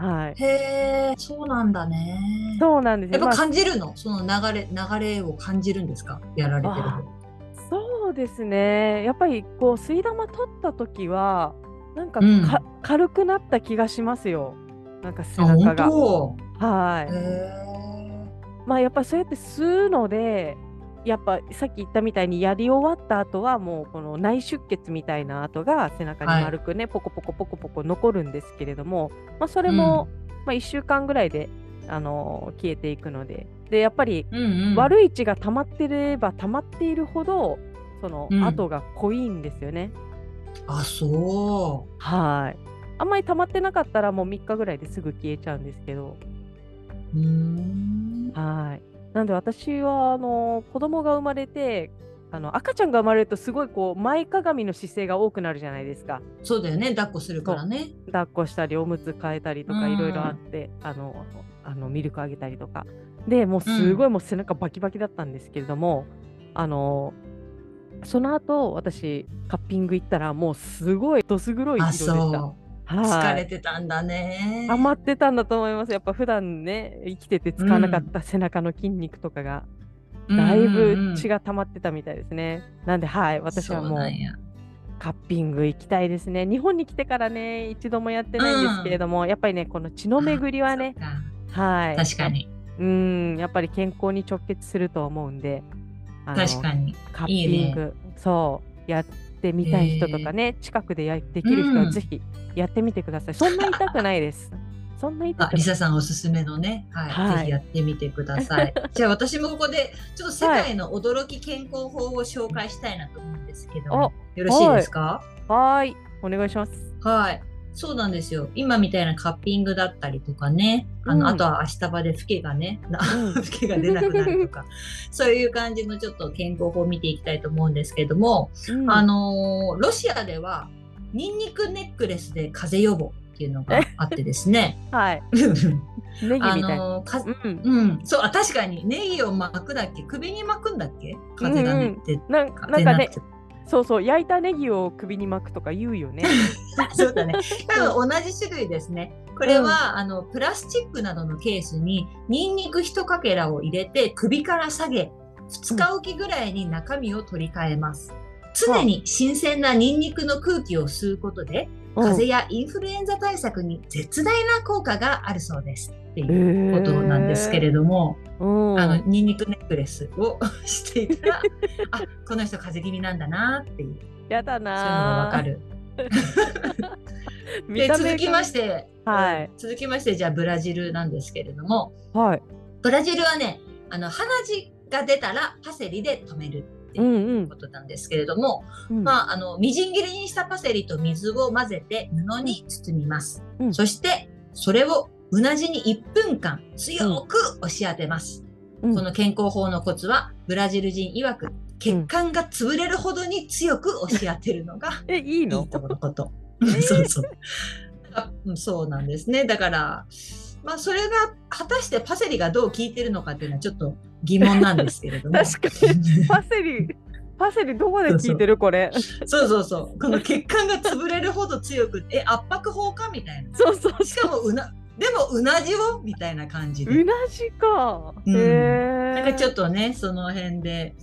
はい。へえそうなんだねそうなんですよ。やっぱまあ感じるの、その流れ流れを感じるんですか？やられてるそうですね。やっぱりこう吸い玉取った時はなんかか、うん軽くなった気がしますよ。なんか背中が。当？はい。まあやっぱそうやって吸うので。やっぱさっき言ったみたいにやり終わった後はもうこの内出血みたいな跡が背中にはい丸くね、ポコポコポコポコ残るんですけれども、まあ、それも、まあ、1週間ぐらいで、あのー消えていくのででやっぱりうんうん悪い血が溜まってれば溜まっているほどそのうん跡が濃いんですよね。あそはい。あんまり溜まってなかったらもう3日ぐらいですぐ消えちゃうんですけど。うんはい。なんで私はあの子供が生まれてあの赤ちゃんが生まれるとすごいこう前かがみの姿勢が多くなるじゃないですか。そうだよね。抱っこするからね。抱っこしたりおむつ替えたりとかうん。いろいろあって、あのあのミルクあげたりとか。でもうすごいもう背中バキバキだったんですけれども、あのその後私カッピング行ったらもうすごいどす黒い色あでした。疲れてたんだね。余ってたんだと思います。やっぱ普段ね、生きてて使わなかった背中の筋肉とかが、だいぶ血がが溜まってたみたいですね。なんで、はい、私はもうカッピング行きたいですね。日本に来てからね、一度もやってないんですけれども、やっぱりね、この血の巡りはね、はい。か確かに。うん、やっぱり健康に直結すると思うんで、確かに。カッピングそう、やってみたい人とかね、近くでやできる人うんはぜひやってみてください。そんな痛くないです。そんな痛あくない。リサさんおすすめのね、はい、はいぜひやってみてください。じゃあ私もここでちょっと世界の驚き健康法を紹介したいなと思うんですけど、およろしいですか？はーい、お願いします。はい。そうなんですよ。今みたいなカッピングだったりとかね、あの、うん。あとは明日場でフケがね、なうん。フケが出なくなるとか、そういう感じのちょっと健康法を見ていきたいと思うんですけども、うん。あのーロシアでは、ニンニクネックレスで風邪予防っていうのがあってですね、はい、あ。のーかうん、うん、そう、あ確かに、ネギを巻くだっけ？首に巻くんだっけ？風がねって。なん風なんかねそうそう、焼いたネギを首に巻くとか言うよね。そうだね。多分同じ種類ですね。これは、あの、プラスチックなどのケースに、ニンニク一かけらを入れて、首から下げ、2日おきぐらいに中身を取り替えます。常に新鮮なニンニクの空気を吸うことで、風邪やインフルエンザ対策に絶大な効果があるそうです。っていうことなんですけれども、うん、あのニンニクネックレスを していたら、あこの人風邪気味なんだなっていう、やだそういうのがなわかる。見で続きまして、はい。うん続きましてじゃあブラジルなんですけれども、はい。ブラジルはね、あの鼻血が出たらパセリで止めるってういんうことなんですけれども、うん。まああのみじん切りにしたパセリと水を混ぜて布に包みます。うん。そしてそれをうなじに1分間強く押し当てます。うんこの健康法のコツはブラジル人曰く血管が潰れるほどに強く押し当てるのがえ、いいとのこと。そうそう。そうなんですね。だから、まあ、それが果たしてパセリがどう効いてるのかっていうのはちょっと疑問なんですけれども。確かに。パセリ、パセリどこで聞いてる？これ。そうそうそう。この血管が潰れるほど強く、え、圧迫法か？みたいな。そうそうしかもうな、でもうなじをみたいな感じで。うなじか。うん。なんかちょっとね、その辺で、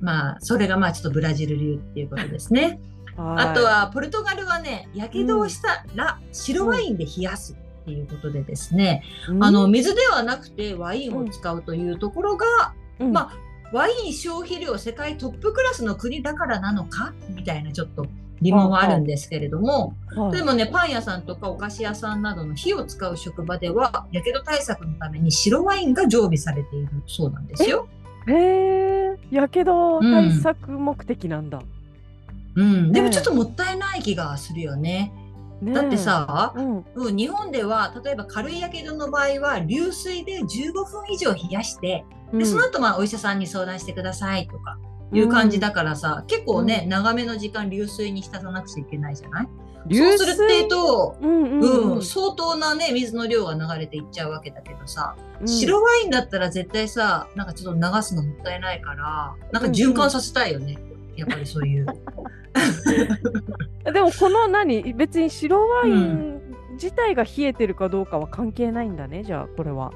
まあ、それがまあちょっとブラジル流っていうことですね。はいあと、はポルトガルはね、やけどをしたら白ワインで冷やすっていうことでですね、うんあの、水ではなくてワインを使うというところが、うんまあワイン消費量世界トップクラスの国だからなのかみたいなちょっと疑問はあるんですけれども、はいでもね、パン屋さんとかお菓子屋さんなどの火を使う職場では、やけど対策のために白ワインが常備されているそうなんですよ。へえ。やけど対策目的なんだ。うん、でもねちょっともったいない気がするよね。ねえだって、さ、うん。うん、日本では例えば軽いやけどの場合は流水で15分以上冷やしてでその後まあお医者さんに相談してくださいとかいう感じだからさ、結構ね、う長めの時間流水に浸さなくちゃいけないじゃない？流そうするっていうと、うんうんうん。うん相当なね水の量が流れていっちゃうわけだけどさ、うん。白ワインだったら絶対さなんかちょっと流すのもったいないからなんか循環させたいよね、やっぱりそういう。でもこの何？別に白ワイン自体が冷えてるかどうかは関係ないんだねじゃあこれは。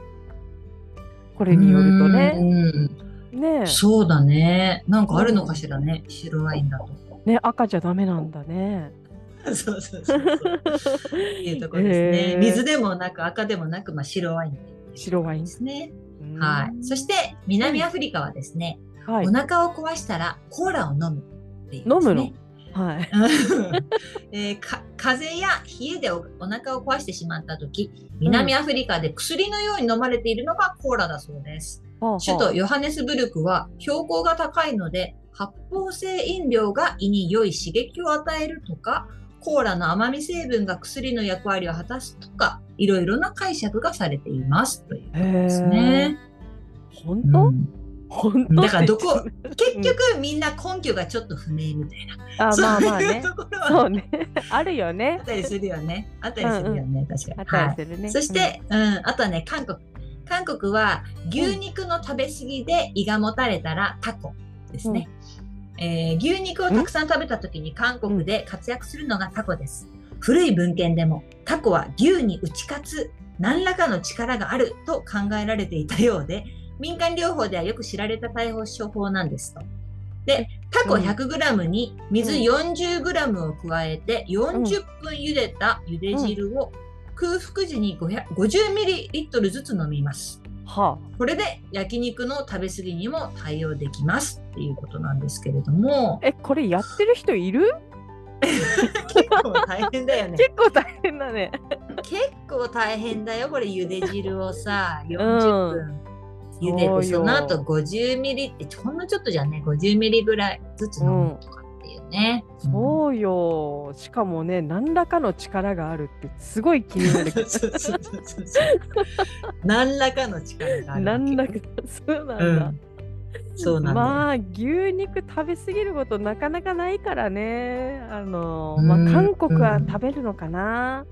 これによるとね。うんねそうだね。なんかあるのかしらね、白ワインだと。えね赤じゃダメなんだね。そうそうそうそう。いうところですね。水でもなく赤でもなく、まあ、白ワインっていう白ワインですね。うんはい。そして南アフリカはですね、はいお腹を壊したらコーラを飲むっていう、飲むの？はい。えーか風邪や冷えでおお腹を壊してしまった時南アフリカで薬のように飲まれているのがコーラだそうです。首都ヨハネスブルクは標高が高いので発泡性飲料が胃に良い刺激を与えるとかコーラの甘み成分が薬の役割を果たすとかいろいろな解釈がされていますということですね。本当、うん。本当？だからどこ結局みんな根拠がちょっと不明みたいな、あまあまあそういうねところはそうね。あるよね。あったりするよね。あったりするよね、確かに。あったはい。そして、うん、あとはね、韓国。韓国は牛肉の食べ過ぎで胃がもたれたらタコですね。えー牛肉をたくさん食べた時に韓国で活躍するのがタコです。古い文献でもタコは竜に打ち勝つ何らかの力があると考えられていたようで、民間療法ではよく知られた対処法なんですと。で、タコ 100g に水 40g を加えて40分茹でた茹で汁を空腹時に 50ml ずつ飲みます。はこれで焼肉の食べ過ぎにも対応できます。っていうことなんですけれども。あ、えこれやってる人いる？結構大変だよね。結構大変だね。結構大変だよこれ茹で汁をさ。40分。茹でて、その後50ミリってほんのちょっとじゃんね。50ミリぐらいずつ飲むとかね。うんそうよ。しかもね、何らかの力があるってすごい気になる。何らかの力がある。何らか、そうなんだ。うん、そうなんだよ。まあ牛肉食べ過ぎることなかなかないからね。あの、まあうん韓国は食べるのかな。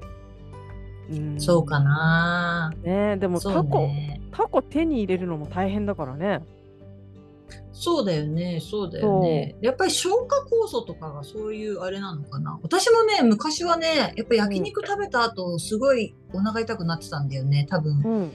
うんそうかな。ねでもタコ、ね。タコ手に入れるのも大変だからね。そうだよね、そうだよね。やっぱり消化酵素とかがそういうあれなのかな。私もね、昔はね、やっぱ焼肉食べた後、すごいお腹痛くなってたんだよね。多分、うん。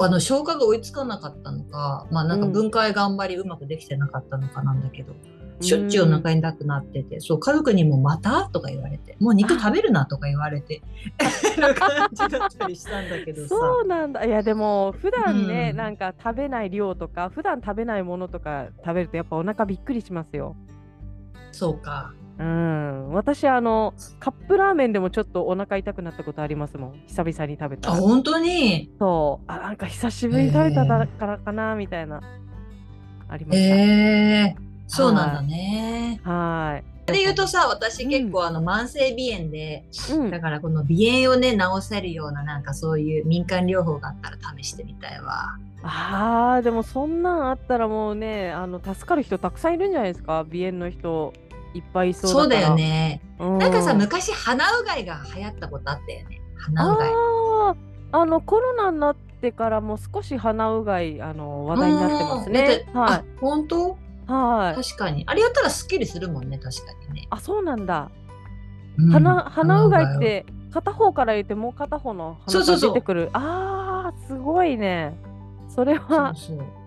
あの消化が追いつかなかったのか、まあなんかうん分解頑張りうまくできてなかったのかなんだけど、しょっちゅうお腹痛くなってて、そう、家族にもまた？とか言われて、もう肉食べるな？とか言われて、な 感じだったりしたんだけどさ。そうなんだ。いやでも普段ね、うんなんか食べない量とか普段食べないものとか食べるとやっぱお腹びっくりしますよ。そうか。うん。私あのカップラーメンでもちょっとお腹痛くなったことありますもん。久々に食べたあ、ら。本当に？そう。あなんか久しぶりに食べたからかなみたいな。ありました。へえそうなんだね。はそれで言うとさ、私結構あの慢性鼻炎で。うんだ。からこの鼻炎をね、治せるようななんかそういう民間療法があったら試してみたいわ。ああでもそんなんあったらもうねあの助かる人たくさんいるんじゃないですか？鼻炎の人いっぱいいそうだからそうだよ。ね。うんなんかさ、昔鼻うがいが流行ったことあったよね。鼻うがい。あのコロナになってからも少し鼻うがいあの話題になってますね。はあ、本当？いはい。確かに。あれやったらすっきりするもんね、確かにね。あそうなんだ。うん鼻鼻うがいっ鼻て片方から入れてもう片方の鼻がそうそうそう出てくる。ああすごいね。それは。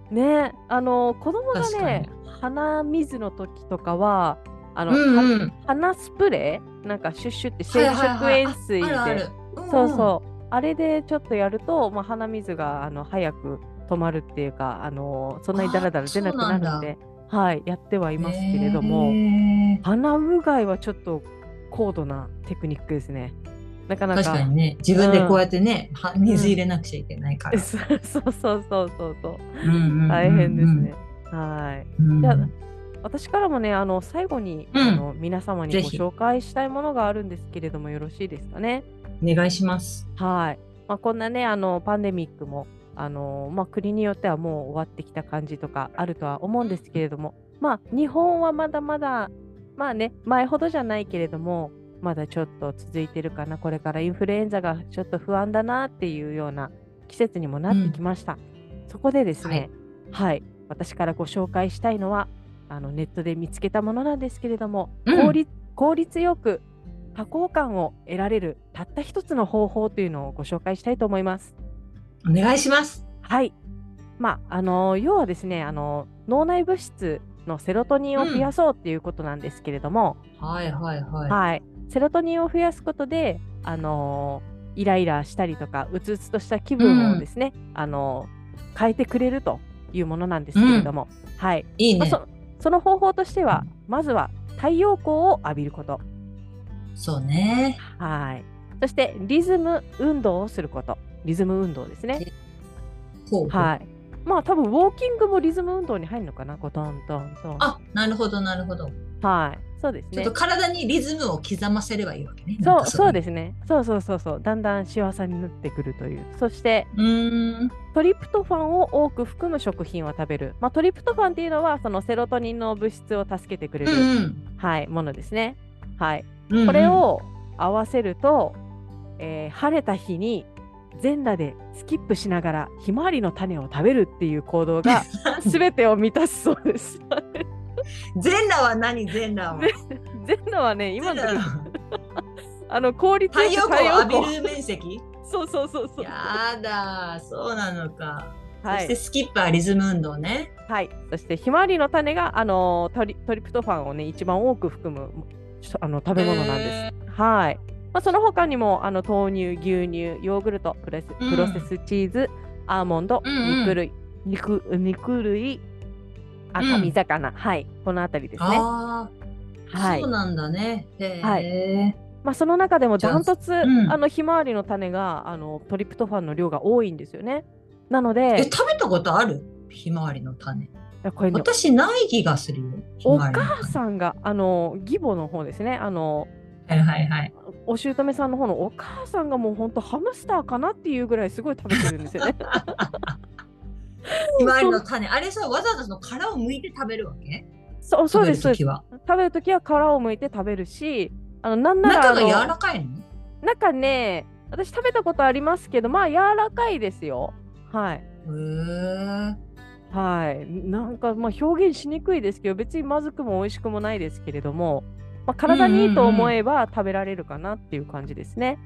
ねあの子供がねに鼻水の時とかはあの、うんはうん。鼻スプレー？なんかシュッシュって生はいはいはい食塩水で。そうそうあれでちょっとやると、まあ、鼻水があの早く止まるっていうかあのそんなにダラダラ出なくなるんではいやってはいますけれども、鼻うがいはちょっと高度なテクニックですね。なかなか。確かにね、自分でこうやってね、は水入れなくちゃいけないから。そうそうそうそうそう。そううんうんうんうん。大変ですね、はい。うん。じゃあ私からもねあの最後に、うん。あの皆様にご紹介したいものがあるんですけれどもよろしいですかね？お願いします。はい、まあ、こんなねあのパンデミックもあの、まあ、国によってはもう終わってきた感じとかあるとは思うんですけれどもまあ日本はまだまだまあね前ほどじゃないけれどもまだちょっと続いてるかなこれからインフルエンザがちょっと不安だなっていうような季節にもなってきました、そこでですねはい、私からご紹介したいのはあのネットで見つけたものなんですけれども、うん。効率効率よく多幸感を得られるたった一つの方法というのをご紹介したいと思います。お願いします。はい。まあ、あの要はですね、あの脳内物質のセロトニンを増やそうっていうことなんですけれども、はいはいはい。はい、セロトニンを増やすことで、あのイライラしたりとか、うつうつとした気分をですね、あの変えてくれるというものなんですけれども、はい。いいね。まあそその方法としては、まずは太陽光を浴びること。そうね。はい。そして、リズム運動をすること。リズム運動ですね。はい。まあ、多分ウォーキングもリズム運動に入るのかな？こうトントントン。あ、なるほどなるほど。はい。そうですねちょっと。体にリズムを刻ませればいいわけね。そう、そうす。ですね。そうそうそうそう。だんだん幸せになってくるという。そして、うーん。トリプトファンを多く含む食品を食べる。まあ、トリプトファンっていうのは、そのセロトニンの物質を助けてくれる、うんはい、ものですね。はい。うん。これを合わせると、えー晴れた日に全裸でスキップしながらひまわりの種を食べるっていう行動が 全てを満たすそうです。全裸は何？全裸は？全裸はね、今の あの効率太陽よく光を浴太陽びる面積？そうそうそうそう。やだ、そうなのか。はいそして。スキッパーリズム運動ね。はい。そしてひまわりの種があのトリトリプトファンをね一番多く含むあの食べ物なんです。へはい。まあ、その他にもあの豆乳、牛乳、ヨーグルト、プレスうんプロセスチーズ、アーモンド、うんうん肉類、肉肉類、赤身魚、はい、このあたりですね。ああ、はいそう。なんだね。はいまあ、その中でもダントツ、うんあのひまわりの種があのトリプトファンの量が多いんですよね。なのえ、で、食べたことある？ひまわりの種。これね、私ない気がするよ。お母さんがあの義母の方ですね。あの種。はいはいはい。お姑さんの方のお母さんがもう本当ハムスターかなっていうぐらいすごい食べてるんですよね。ひまわりの種。あれさ、わざわざその殻を剥いて食べるわけ？そうそうです食べる時は？食べるときは皮を剥いて食べるし、あのなんなら中が柔らかいの？中ね、私食べたことありますけど、まあ柔らかいですよ。はい。はい。なんかまあ表現しにくいですけど、別にまずくも美味しくもないですけれども、まあ、体にいいと思えば食べられるかなっていう感じですね。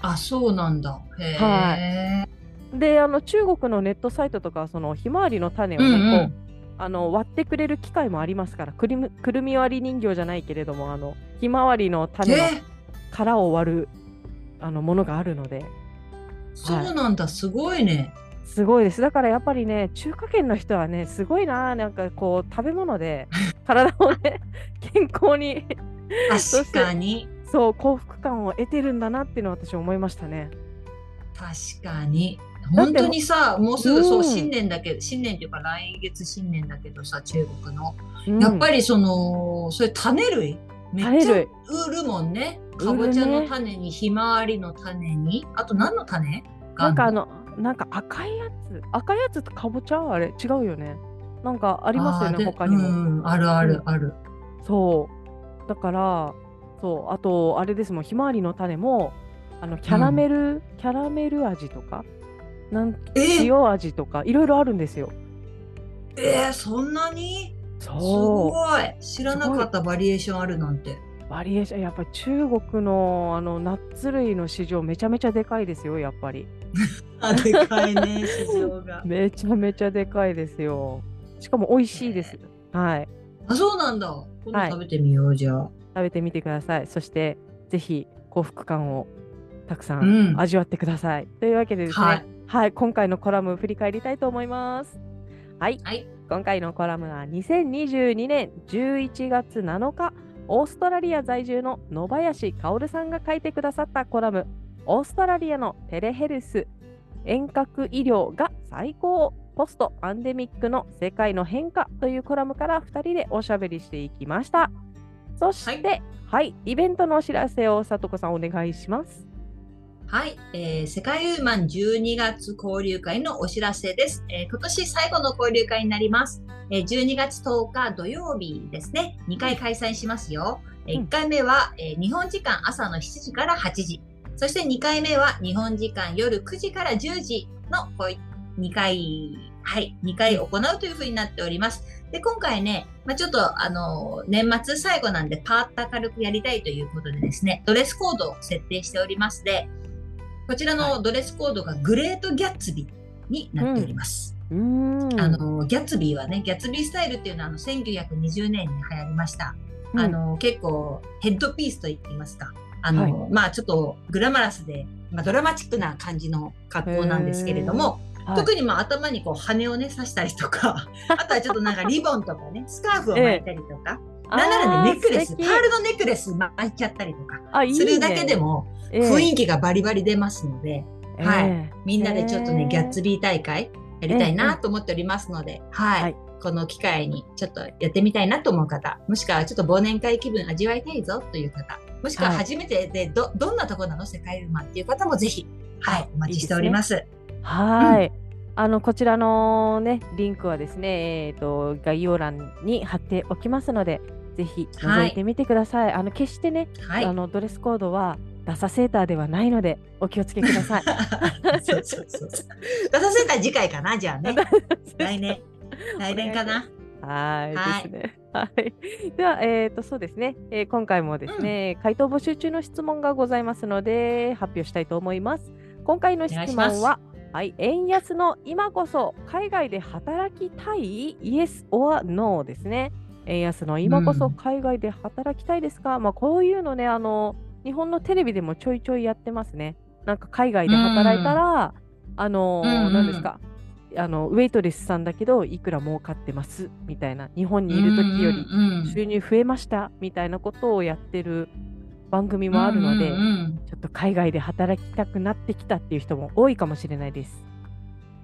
あ、そうなんだ。はで、あの中国のネットサイトとか、そのひまわりの種をね、うんうんあの割ってくれる機械もありますから、くるみくるみ割り人形じゃないけれども、あのひまわりの種のえ、殻を割るあのものがあるので、そうなんだ。すごいね。すごいです。だからやっぱりね、中華圏の人はね、すごいな、なんかこう、食べ物で 体をね、健康に、そ確かに。そう、幸福感を得てるんだなっていうのを私思いましたね。確かに。本当にさ、もうすぐそうう、ん新年だけど、新年っていうか来月新年だけどさ、中国の。うんやっぱりその、それ種類？めっちゃ売るもんね。かぼちゃの種に、ひまわりの種に、あと何の種？がなんかあのの、なんか赤いやつ、赤いやつってかぼちゃ？あれ違うよね。なんかありますよね、他にも。うん、あるあうんるある。そう。だから、そう、あと、あれですもん、ひまわりの種も、あの、キャラメル、キャラメル味とか、なんえ？塩味とか、いろいろあるんですよ。えー、そんなに？すそごい知らなかったバリエーションあるなんて。う。バリエーション、やっぱり中国のあのナッツ類の市場めちゃめちゃでかいですよ、やっぱり。あ、でかいね、市場が。めちゃめちゃでかいですよ。しかも美味しいです。はい。あ、そうなんだ。今度はい食べてみよう、じゃあ。食べてみてください。そして、ぜひ幸福感をたくさうんん味わってください。というわけでですね、はいはい、今回のコラム振り返りたいと思います。はい、はい。今回のコラムは2022年11月7日、オーストラリア在住の野林薫さんが書いてくださったコラム、オーストラリアのテレヘルス、遠隔医療が最高、ポストパンデミックの世界の変化というコラムから2人でおしゃべりしていきました。そして、はい、イベントのお知らせをさとこさんお願いします。はい、えー世界ウーマン12月交流会のお知らせです。えー今年最後の交流会になります。えー12月10日土曜日ですね、2回開催しますよ。えうん1回目は、えー日本時間朝の7時から8時。そして2回目は日本時間夜9時から10時のこうい2回、はい、2回行うというふうになっております。で、今回ね、まあ、ちょっとあの、年末最後なんでパーッと明るくやりたいということでですね、ドレスコードを設定しておりますで、こちらのドレスコードがグレートギャッツビーになっております。うーん。あの、ギャッツビーはね、ギャッツビースタイルっていうのはあの1920年に流行りました。うんあの、結構ヘッドピースと言っていますか。あの、はまあちょっとグラマラスで、まあドラマチックな感じの格好なんですけれども、はい。特にまあ頭にこう羽をね刺したりとか、あとはちょっとなんかリボンとかね、スカーフを巻いたりとか、なんならね、ネックレス、パールのネックレス巻いちゃったりとか、するだけでもええ雰囲気がバリバリ出ますので、はい。ええ。みんなでちょっとね、ええギャッツビー大会やりたいなと思っておりますので、はい、はい。この機会にちょっとやってみたいなと思う方、もしくはちょっと忘年会気分味わいたいぞという方、もしくははい初めてでど、どんなとこなの？世界馬っていう方もぜひ、はいあ、お待ちしております。はい。あのこちらのねリンクはですね、えっ、と概要欄に貼っておきますので、ぜひ覗いてみてください。あの決してね、はい。あのドレスコードはダサセーターではないのでお気をつけください。そうそうそうそう。出させたら次回かな、じゃあね。来年。来年かな。はいはいですね。はい。で は、えっ、と、そうですね、えー今回もですね、回答募集中の質問がございますので、発表したいと思います。今回の質問は、はい、円安の今こそ海外で働きたい ?Yes or No ですね。円安の今こそうん海外で働きたいですか、まあ、こういうのね、あの、日本のテレビでもちょいちょいやってますね。なんか海外で働いたら、あの、うんうん何ですか、あのウェイトレスさんだけどいくら儲かってますみたいな日本にいる時より収入増えましたみたいなことをやってる番組もあるので、ちょっと海外で働きたくなってきたっていう人も多いかもしれないです。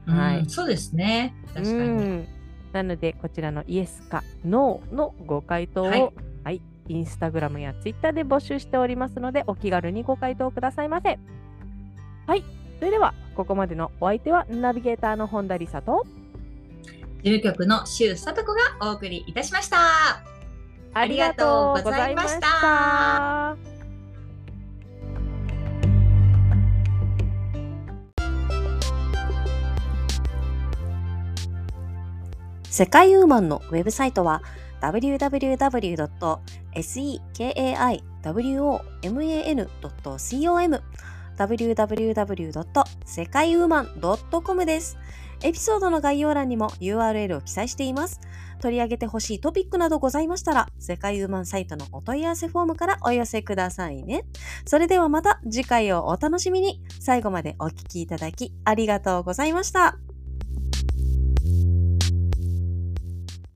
うんはいうんそうですね。確かうに。んなのでこちらのイエスかノーのご回答を、ははいいインスタグラムやツイッターで募集しておりますのでお気軽にご回答くださいませ。はいそれではここまでのお相手はナビゲーターの本田理沙と事務局の周佐子がお送りいたしました。ありがとうございました。世界ウーマンのウェブサイトは www.sekaiwoman.com www. 世界ウーマン .com です。エピソードの概要欄にも URL を記載しています。取り上げてほしいトピックなどございましたら、世界ウーマンサイトのお問い合わせフォームからお寄せくださいね。それではまた次回をお楽しみに。最後までお聞きいただきありがとうございました。